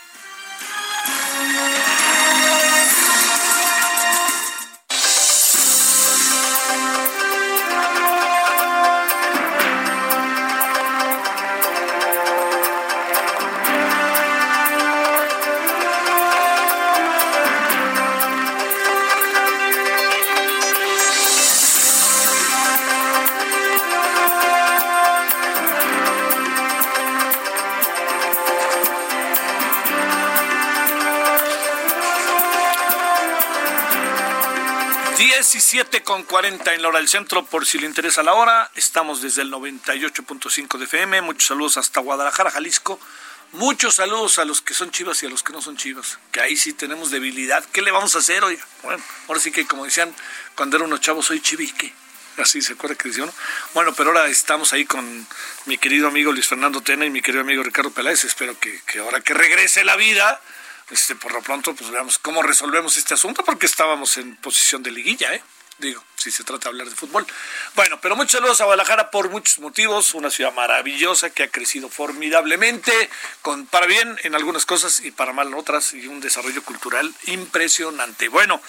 [SPEAKER 2] 17 con 40 en la hora del centro, por si le interesa la hora. Estamos desde el 98.5 de FM. Muchos saludos hasta Guadalajara, Jalisco. Muchos saludos a los que son chivas y a los que no son chivas. Que ahí sí tenemos debilidad. ¿Qué le vamos a hacer hoy? Bueno, ahora sí que como decían cuando eran unos chavos, soy chivique. Así se acuerda que decían. Bueno, pero ahora estamos ahí con mi querido amigo Luis Fernando Tena y mi querido amigo Ricardo Peláez. Espero que, que ahora que regrese la vida este, por lo pronto, pues veamos cómo resolvemos este asunto, porque estábamos en posición de liguilla, ¿eh? Digo, si se trata de hablar de fútbol. Bueno, pero muchos saludos a Guadalajara por muchos motivos. Una ciudad maravillosa que ha crecido formidablemente, con, para bien en algunas cosas y para mal en otras, y un desarrollo cultural impresionante. Bueno,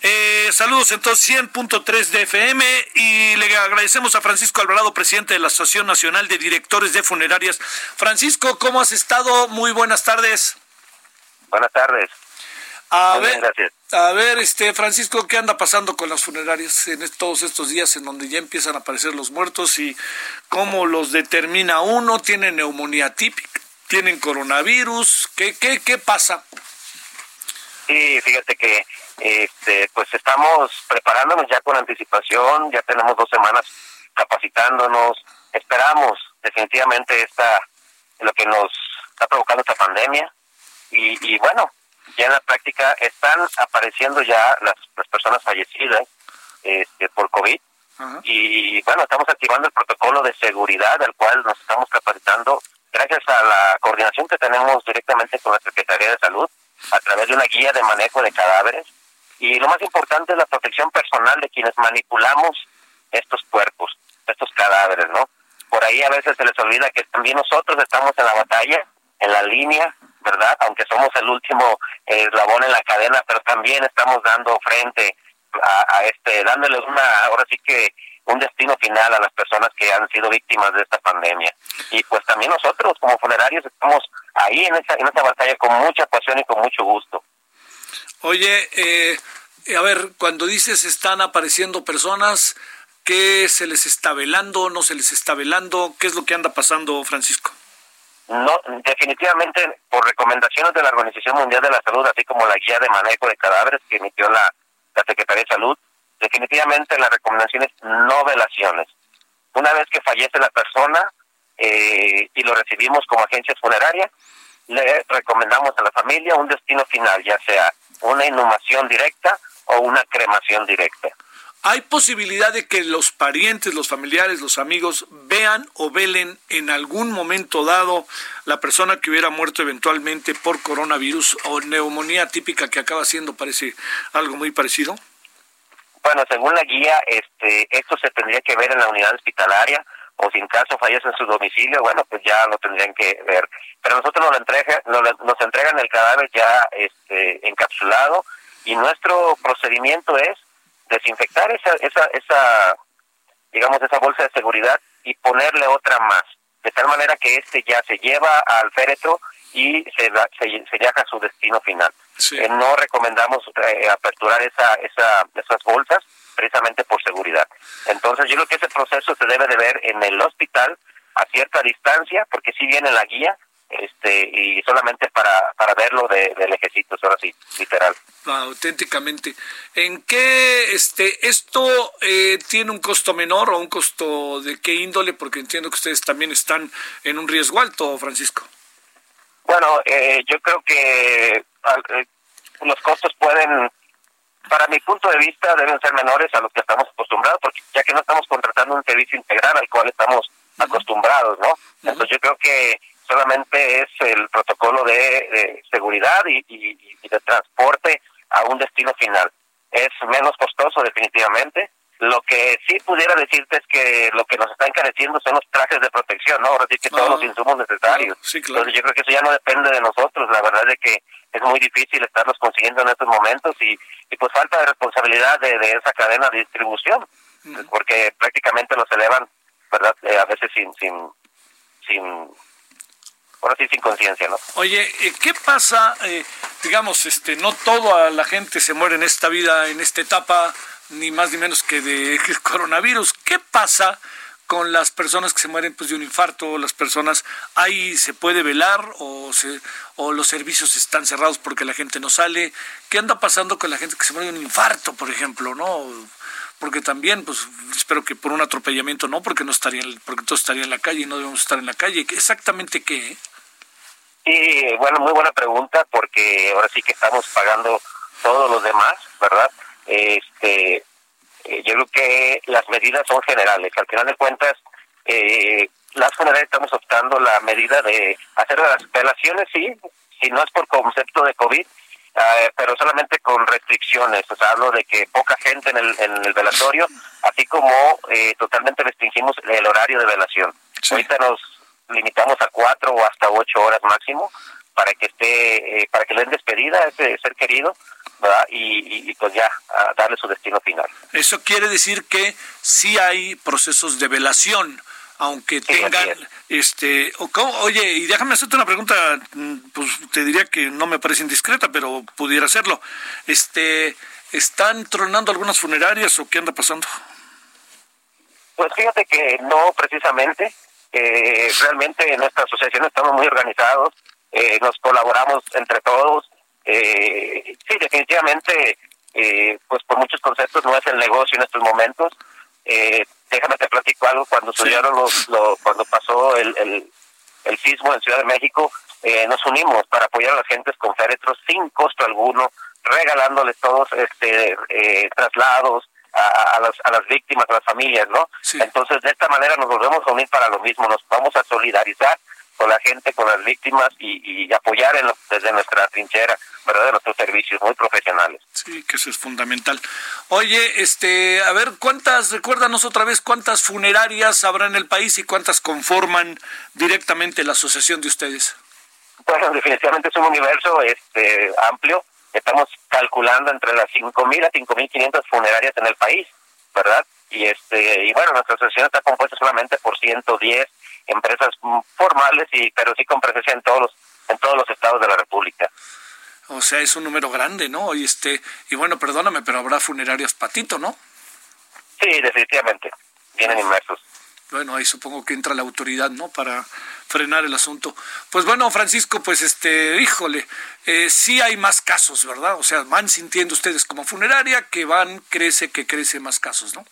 [SPEAKER 2] eh, saludos entonces 100.3 de FM y le agradecemos a Francisco Alvarado, presidente de la Asociación Nacional de Directores de Funerarias. Francisco, ¿cómo has estado? Muy buenas tardes.
[SPEAKER 6] Buenas tardes.
[SPEAKER 2] A ver, a ver, este Francisco, ¿qué anda pasando con las funerarias en todos estos días en donde ya empiezan a aparecer los muertos y cómo los determina uno? ¿Tienen neumonía típica? ¿Tienen coronavirus? ¿Qué, qué, qué pasa?
[SPEAKER 6] Sí, fíjate que este, pues estamos preparándonos ya con anticipación, ya tenemos dos semanas capacitándonos, esperamos definitivamente esta, lo que nos está provocando esta pandemia, y, bueno, ya en la práctica están apareciendo ya las, personas fallecidas este, por COVID. Y bueno, estamos activando el protocolo de seguridad al cual nos estamos capacitando gracias a la coordinación que tenemos directamente con la Secretaría de Salud a través de una guía de manejo de cadáveres. Y lo más importante es la protección personal de quienes manipulamos estos cuerpos, estos cadáveres, ¿no? Por ahí a veces se les olvida que también nosotros estamos en la batalla, en la línea ¿verdad? Aunque somos el último eslabón en la cadena, pero también estamos dando frente a, este, dándoles una, ahora sí que un destino final a las personas que han sido víctimas de esta pandemia. Y pues también nosotros como funerarios estamos ahí en esa, en esa batalla con mucha pasión y con mucho gusto.
[SPEAKER 2] Oye, eh, a ver, cuando dices están apareciendo personas, ¿qué se les está velando, no se les está velando? ¿Qué es lo que anda pasando, Francisco?
[SPEAKER 6] No, definitivamente, por recomendaciones de la Organización Mundial de la Salud, así como la guía de manejo de cadáveres que emitió la, la Secretaría de Salud, definitivamente la recomendación es no velaciones. Una vez que fallece la persona eh, y lo recibimos como agencia funeraria, le recomendamos a la familia un destino final, ya sea una inhumación directa o una cremación directa.
[SPEAKER 2] ¿Hay posibilidad de que los parientes, los familiares, los amigos vean o velen en algún momento dado la persona que hubiera muerto eventualmente por coronavirus o neumonía típica que acaba siendo, parece algo muy parecido?
[SPEAKER 6] Bueno, según la guía, este, esto se tendría que ver en la unidad hospitalaria o si en caso fallece en su domicilio, bueno, pues ya lo tendrían que ver. Pero nosotros nos, entrega, nos, entregan el cadáver ya este, encapsulado y nuestro procedimiento es desinfectar esa, esa, esa, digamos, esa bolsa de seguridad y ponerle otra más, de tal manera que este ya se lleva al féretro y se, se, se a su destino final. Eh, no recomendamos eh, aperturar esa, esa, esas bolsas precisamente por seguridad. Entonces yo creo que ese proceso se debe de ver en el hospital a cierta distancia, porque si viene la guía, este y solamente para, para verlo de, de lejecitos, ahora sí, literal.
[SPEAKER 2] auténticamente. ¿En qué este esto eh, tiene un costo menor o un costo de qué índole? Porque entiendo que ustedes también están en un riesgo alto, Francisco.
[SPEAKER 6] Bueno, eh, yo creo que eh, los costos pueden, para mi punto de vista, deben ser menores a los que estamos acostumbrados, porque ya que no estamos contratando un servicio integral al cual estamos acostumbrados, ¿no? Entonces yo creo que solamente es el protocolo de, seguridad y, de transporte a un destino final. Es menos costoso definitivamente. Lo que sí pudiera decirte es que lo que nos está encareciendo son los trajes de protección, ¿no? Ahora sí que todos los insumos necesarios. Entonces yo creo que eso ya no depende de nosotros. La verdad es que es muy difícil estarlos consiguiendo en estos momentos y, y pues falta de responsabilidad de, esa cadena de distribución, porque prácticamente los elevan, ¿verdad? Eh, a veces sin, sin, sin ahora sí sin conciencia, ¿no?
[SPEAKER 2] Oye, eh, ¿qué pasa? Eh, digamos, este, no toda la gente se muere en esta vida, en esta etapa, ni más ni menos que de coronavirus. ¿Qué pasa con las personas que se mueren pues, de un infarto? ¿Las personas ahí se puede velar o, se, o los servicios están cerrados porque la gente no sale? ¿Qué anda pasando con la gente que se muere de un infarto, por ejemplo, no? porque también, pues espero que por un atropellamiento no, porque no estarían, porque todos estarían en la calle y no debemos estar en la calle. ¿Exactamente qué?
[SPEAKER 6] Sí, bueno, muy buena pregunta, porque ahora sí que estamos pagando todos los demás, ¿verdad? Este, eh, yo creo que las medidas son generales. Al final de cuentas, eh, las funerarias estamos optando la medida de hacer las velaciones, sí, si no es por concepto de COVID, eh, pero solamente con restricciones. O sea, hablo de que poca gente en el, en el velatorio, así como eh, totalmente restringimos el horario de velación. Ahorita nos limitamos a cuatro o hasta ocho horas máximo para que esté, eh, para que le den despedida a ese ser querido, ¿verdad? Y, y, pues ya darle su destino final.
[SPEAKER 2] Eso quiere decir que sí hay procesos de velación aunque tengan este oye y déjame hacerte una pregunta mm, pues te diría que no me parece indiscreta pero pudiera serlo este están tronando algunas funerarias o qué anda pasando
[SPEAKER 6] pues fíjate que no precisamente eh, realmente en nuestra asociación estamos muy organizados eh, nos colaboramos entre todos eh, sí definitivamente eh, pues por muchos conceptos no es el negocio en estos momentos. Eh, déjame te platico algo, cuando estudiaron los, cuando pasó el, el, el, sismo en Ciudad de México, eh, nos unimos para apoyar a las gentes con féretros sin costo alguno, regalándoles todos este eh, traslados a, a, las, a las víctimas, a las familias, ¿no? Entonces, de esta manera nos volvemos a unir para lo mismo, nos vamos a solidarizar con la gente, con las víctimas y, y apoyar en desde nuestra trinchera, ¿verdad? De nuestros servicios muy profesionales.
[SPEAKER 2] Sí, que eso es fundamental. Oye, este, a ver, ¿cuántas, recuérdanos otra vez, cuántas funerarias habrá en el país y cuántas conforman directamente la asociación de ustedes?
[SPEAKER 6] Bueno, definitivamente es un universo este amplio. Estamos calculando entre las 5.000 a 5.500 funerarias en el país, ¿verdad? Y este y bueno, nuestra asociación está compuesta solamente por 110 empresas formales y pero sí con presencia en todos los en todos los estados de la República.
[SPEAKER 2] O sea, es un número grande, ¿no? Y este y bueno, perdóname, pero habrá funerarias patito, ¿no?
[SPEAKER 6] Sí, definitivamente. Vienen inmersos.
[SPEAKER 2] Bueno, ahí supongo que entra la autoridad, ¿no? Para frenar el asunto. Pues bueno, Francisco, pues este, híjole, eh, sí hay más casos, ¿verdad? O sea, van sintiendo ustedes como funeraria que van, crece, que crece más casos, ¿no?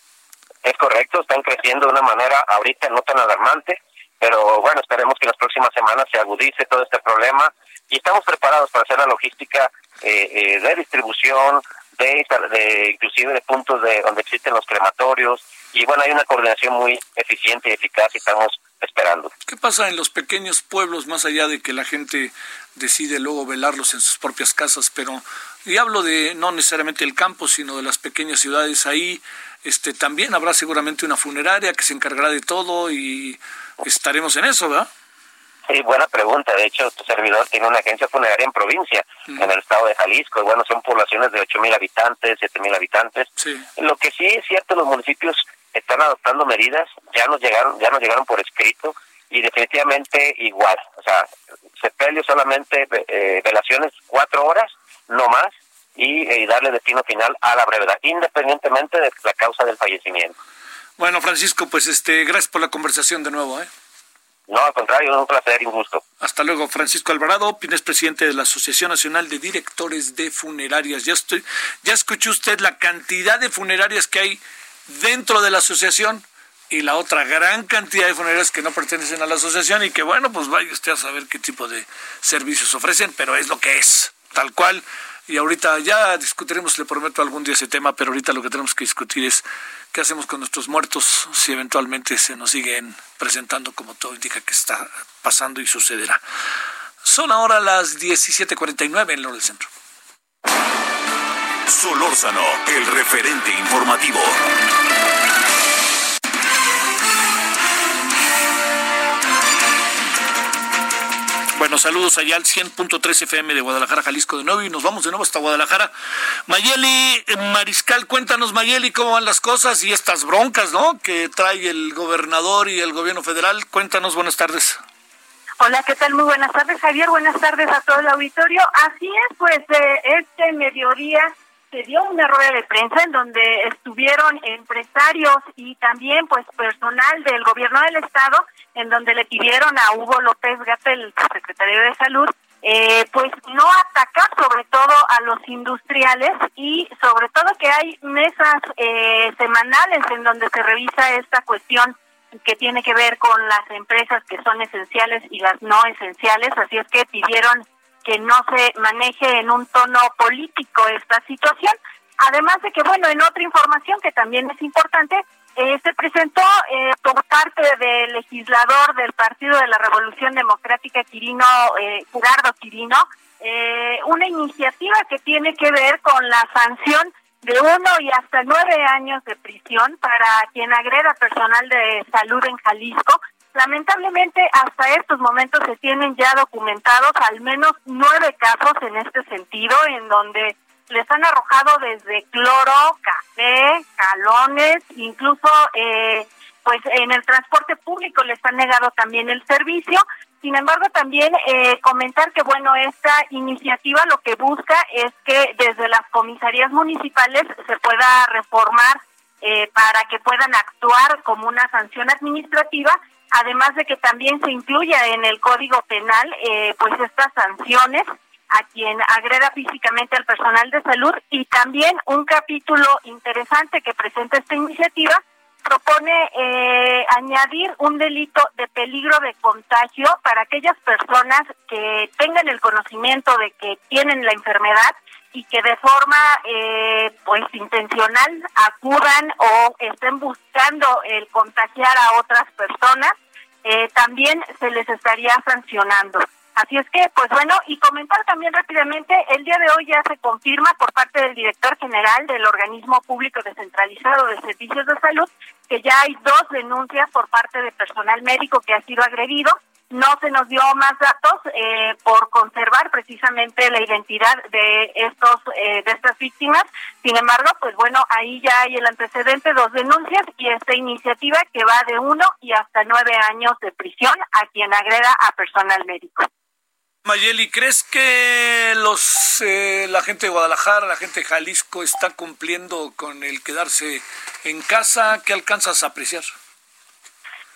[SPEAKER 6] Es correcto, están creciendo de una manera ahorita no tan alarmante, pero bueno, esperemos que las próximas semanas se agudice todo este problema y estamos preparados para hacer la logística eh, eh, de distribución, de inclusive de puntos de donde existen los crematorios y bueno, hay una coordinación muy eficiente y eficaz y estamos esperando.
[SPEAKER 2] ¿Qué pasa en los pequeños pueblos más allá de que la gente decide luego velarlos en sus propias casas? Pero, y hablo de no necesariamente el campo, sino de las pequeñas ciudades ahí, este, también habrá seguramente una funeraria que se encargará de todo y estaremos en eso, ¿verdad?
[SPEAKER 6] Sí, buena pregunta. De hecho, tu servidor tiene una agencia funeraria en provincia, en el estado de Jalisco. Y bueno, son poblaciones de ocho mil habitantes, siete mil habitantes. Lo que sí es cierto, los municipios están adoptando medidas, ya nos llegaron, ya nos llegaron por escrito y definitivamente igual. O sea, sepelio solamente eh, velaciones cuatro horas, no más, y, y darle destino final a la brevedad, independientemente de la causa del fallecimiento.
[SPEAKER 2] Bueno, Francisco, pues este, gracias por la conversación de nuevo, ¿eh?
[SPEAKER 6] No, al contrario, es un placer y un gusto.
[SPEAKER 2] Hasta luego, Francisco Alvarado, es presidente de la Asociación Nacional de Directores de Funerarias. Ya estoy, ya escuchó usted la cantidad de funerarias que hay dentro de la asociación y la otra gran cantidad de funerarias que no pertenecen a la asociación y que bueno, pues vaya usted a saber qué tipo de servicios ofrecen, pero es lo que es, tal cual. Y ahorita ya discutiremos, le prometo algún día ese tema, pero ahorita lo que tenemos que discutir es qué hacemos con nuestros muertos si eventualmente se nos siguen presentando como todo indica que está pasando y sucederá. Son ahora las 17:49 en el del centro.
[SPEAKER 1] Solórzano, el referente informativo.
[SPEAKER 2] Bueno, saludos allá al 100.3 FM de Guadalajara, Jalisco de nuevo y nos vamos de nuevo hasta Guadalajara. Mayeli Mariscal, cuéntanos Mayeli cómo van las cosas y estas broncas, ¿no? Que trae el gobernador y el gobierno federal. Cuéntanos, buenas tardes.
[SPEAKER 7] Hola, ¿qué tal? Muy buenas tardes, Javier. Buenas tardes a todo el auditorio. Así es, pues eh, este mediodía se dio una rueda de prensa en donde estuvieron empresarios y también pues personal del gobierno del estado en donde le pidieron a Hugo López Gatel, secretario de salud, eh, pues no atacar sobre todo a los industriales y sobre todo que hay mesas eh, semanales en donde se revisa esta cuestión que tiene que ver con las empresas que son esenciales y las no esenciales, así es que pidieron que no se maneje en un tono político esta situación. Además de que, bueno, en otra información que también es importante, eh, se presentó eh, por parte del legislador del Partido de la Revolución Democrática, Quirino, eh, Gerardo Quirino, eh, una iniciativa que tiene que ver con la sanción de uno y hasta nueve años de prisión para quien agreda personal de salud en Jalisco Lamentablemente, hasta estos momentos se tienen ya documentados al menos nueve casos en este sentido, en donde les han arrojado desde cloro, café, calones, incluso eh, pues en el transporte público les han negado también el servicio. Sin embargo, también eh, comentar que, bueno, esta iniciativa lo que busca es que desde las comisarías municipales se pueda reformar eh, para que puedan actuar como una sanción administrativa además de que también se incluya en el Código Penal eh, pues estas sanciones a quien agreda físicamente al personal de salud y también un capítulo interesante que presenta esta iniciativa propone eh, añadir un delito de peligro de contagio para aquellas personas que tengan el conocimiento de que tienen la enfermedad y que de forma eh, pues intencional acudan o estén buscando el contagiar a otras personas, eh, también se les estaría sancionando. Así es que, pues bueno, y comentar también rápidamente, el día de hoy ya se confirma por parte del director general del organismo público descentralizado de servicios de salud que ya hay dos denuncias por parte de personal médico que ha sido agredido no se nos dio más datos eh, por conservar precisamente la identidad de estos eh, de estas víctimas. Sin embargo, pues bueno, ahí ya hay el antecedente, dos denuncias y esta iniciativa que va de uno y hasta nueve años de prisión a quien agreda a personal médico.
[SPEAKER 2] Mayeli, ¿crees que los eh, la gente de Guadalajara, la gente de Jalisco está cumpliendo con el quedarse en casa? ¿Qué alcanzas a apreciar?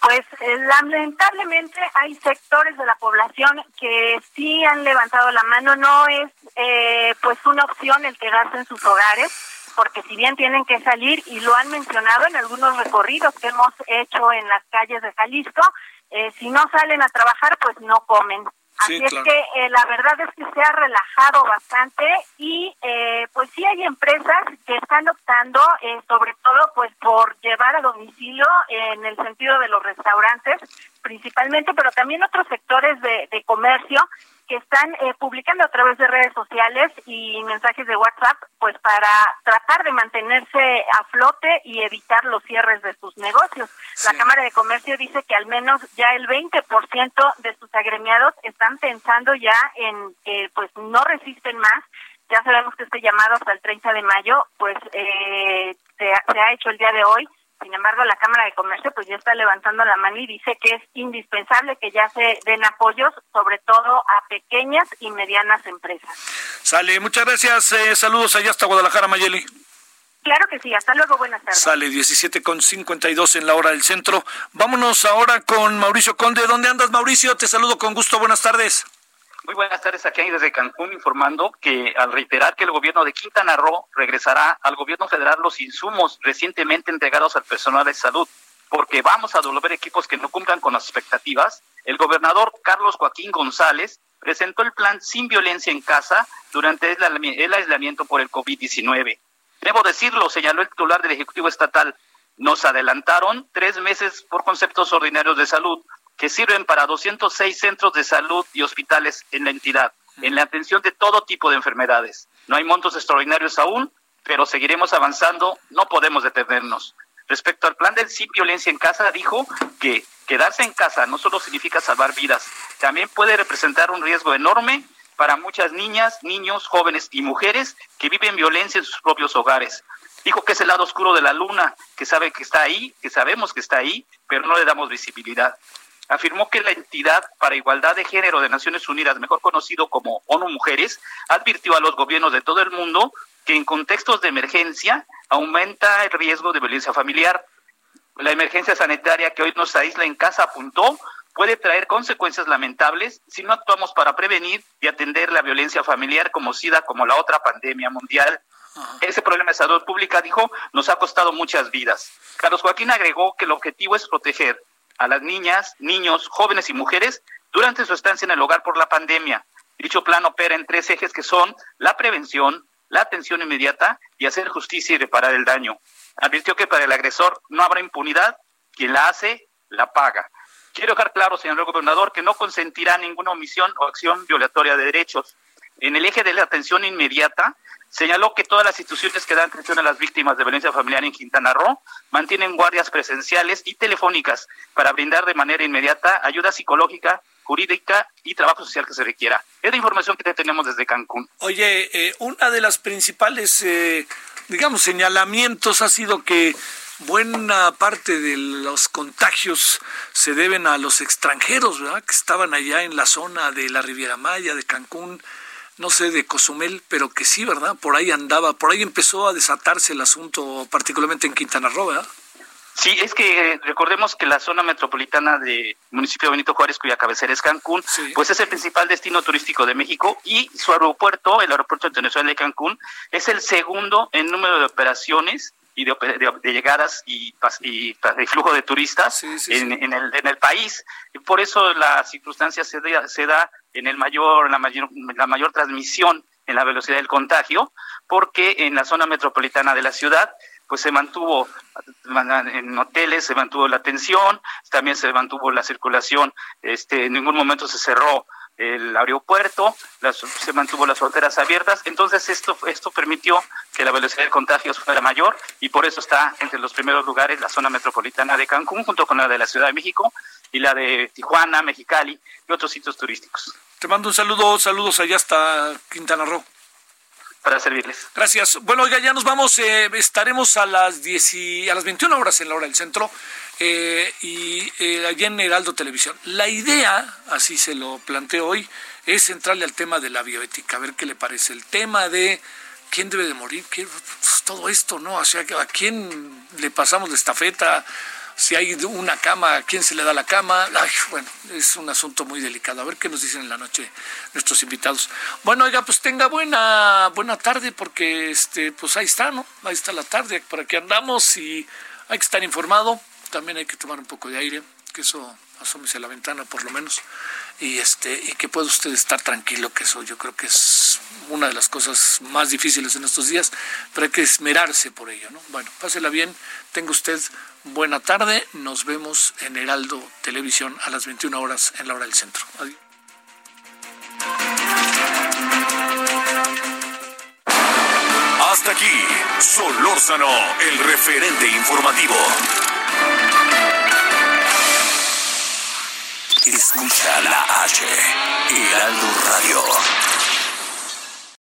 [SPEAKER 7] Pues eh, lamentablemente hay sectores de la población que sí han levantado la mano. No es eh, pues una opción el quedarse en sus hogares, porque si bien tienen que salir y lo han mencionado en algunos recorridos que hemos hecho en las calles de Jalisco, eh, si no salen a trabajar pues no comen. Así es que eh, la verdad es que se ha relajado bastante y eh, pues sí hay empresas que están optando eh, sobre todo pues por llevar a domicilio en el sentido de los restaurantes principalmente, pero también otros sectores de, de comercio que están eh, publicando a través de redes sociales y mensajes de WhatsApp, pues para tratar de mantenerse a flote y evitar los cierres de sus negocios. La Cámara de Comercio dice que al menos ya el 20% de sus agremiados están pensando ya en que pues no resisten más. Ya sabemos que este llamado hasta el 30 de mayo, pues eh, se, se ha hecho el día de hoy sin embargo, la Cámara de Comercio pues ya está levantando la mano y dice que es indispensable que ya se den apoyos, sobre todo a pequeñas y medianas empresas.
[SPEAKER 2] Sale, muchas gracias. Eh, saludos allá hasta Guadalajara, Mayeli.
[SPEAKER 7] Claro que sí, hasta luego, buenas tardes.
[SPEAKER 2] Sale 17 con 52 en la hora del centro. Vámonos ahora con Mauricio Conde. ¿Dónde andas, Mauricio? Te saludo con gusto, buenas tardes.
[SPEAKER 8] Muy buenas tardes aquí desde Cancún informando que al reiterar que el gobierno de Quintana Roo regresará al gobierno federal los insumos recientemente entregados al personal de salud, porque vamos a devolver equipos que no cumplan con las expectativas, el gobernador Carlos Joaquín González presentó el plan sin violencia en casa durante el aislamiento por el COVID-19. Debo decirlo, señaló el titular del Ejecutivo Estatal, nos adelantaron tres meses por conceptos ordinarios de salud, que sirven para 206 centros de salud y hospitales en la entidad, en la atención de todo tipo de enfermedades. No hay montos extraordinarios aún, pero seguiremos avanzando, no podemos detenernos. Respecto al plan del sí violencia en casa, dijo que quedarse en casa no solo significa salvar vidas, también puede representar un riesgo enorme para muchas niñas, niños, jóvenes y mujeres que viven violencia en sus propios hogares. Dijo que es el lado oscuro de la luna, que sabe que está ahí, que sabemos que está ahí, pero no le damos visibilidad afirmó que la entidad para igualdad de género de Naciones Unidas, mejor conocido como ONU Mujeres, advirtió a los gobiernos de todo el mundo que en contextos de emergencia aumenta el riesgo de violencia familiar. La emergencia sanitaria que hoy nos aísla en casa apuntó puede traer consecuencias lamentables si no actuamos para prevenir y atender la violencia familiar como SIDA, como la otra pandemia mundial. Ese problema de salud pública, dijo, nos ha costado muchas vidas. Carlos Joaquín agregó que el objetivo es proteger a las niñas, niños, jóvenes y mujeres durante su estancia en el hogar por la pandemia. Dicho plan opera en tres ejes que son la prevención, la atención inmediata y hacer justicia y reparar el daño. Advirtió que para el agresor no habrá impunidad, quien la hace, la paga. Quiero dejar claro, señor gobernador, que no consentirá ninguna omisión o acción violatoria de derechos. En el eje de la atención inmediata, Señaló que todas las instituciones que dan atención a las víctimas de violencia familiar en Quintana Roo mantienen guardias presenciales y telefónicas para brindar de manera inmediata ayuda psicológica, jurídica y trabajo social que se requiera. Es la información que tenemos desde Cancún.
[SPEAKER 2] Oye, eh, una de las principales, eh, digamos, señalamientos ha sido que buena parte de los contagios se deben a los extranjeros, ¿verdad? Que estaban allá en la zona de la Riviera Maya, de Cancún no sé, de Cozumel, pero que sí, ¿verdad? Por ahí andaba, por ahí empezó a desatarse el asunto, particularmente en Quintana Roo, ¿verdad?
[SPEAKER 8] Sí, es que recordemos que la zona metropolitana de municipio de Benito Juárez, cuya cabecera es Cancún, pues es el principal destino turístico de México y su aeropuerto, el aeropuerto internacional de Cancún, es el segundo en número de operaciones y de, llegadas y, y, flujo de turistas en, el, en el país. Y por eso la circunstancia se, se da en el mayor, la mayor, la mayor transmisión en la velocidad del contagio, porque en la zona metropolitana de la ciudad pues se mantuvo en hoteles, se mantuvo la atención, también se mantuvo la circulación, este, en ningún momento se cerró el aeropuerto, se mantuvo las fronteras abiertas, entonces esto, esto permitió que la velocidad de contagios fuera mayor y por eso está entre los primeros lugares la zona metropolitana de Cancún junto con la de la Ciudad de México y la de Tijuana, Mexicali y otros sitios turísticos.
[SPEAKER 2] Te mando un saludo, saludos allá hasta Quintana Roo.
[SPEAKER 8] Para servirles.
[SPEAKER 2] Gracias. Bueno, oiga, ya nos vamos, eh, estaremos a las 10 y, a las 21 horas en la hora del centro eh, y eh, allá en Heraldo Televisión. La idea, así se lo planteo hoy, es centrarle al tema de la bioética, a ver qué le parece. El tema de quién debe de morir, ¿Qué, pues, todo esto, ¿no? O sea, ¿a quién le pasamos la estafeta? Si hay una cama, ¿a quién se le da la cama? Ay, bueno, es un asunto muy delicado. A ver qué nos dicen en la noche nuestros invitados. Bueno, oiga, pues tenga buena buena tarde porque este pues ahí está, ¿no? Ahí está la tarde, por aquí andamos y hay que estar informado, también hay que tomar un poco de aire, que eso asómese a la ventana por lo menos, y este, y que pueda usted estar tranquilo, que eso yo creo que es una de las cosas más difíciles en estos días, pero hay que esmerarse por ello, ¿no? Bueno, pásela bien, tenga usted buena tarde, nos vemos en Heraldo Televisión a las 21 horas en la hora del centro. Adiós.
[SPEAKER 1] Hasta aquí, Solórzano, el referente informativo. Escucha la H, Heraldo Radio.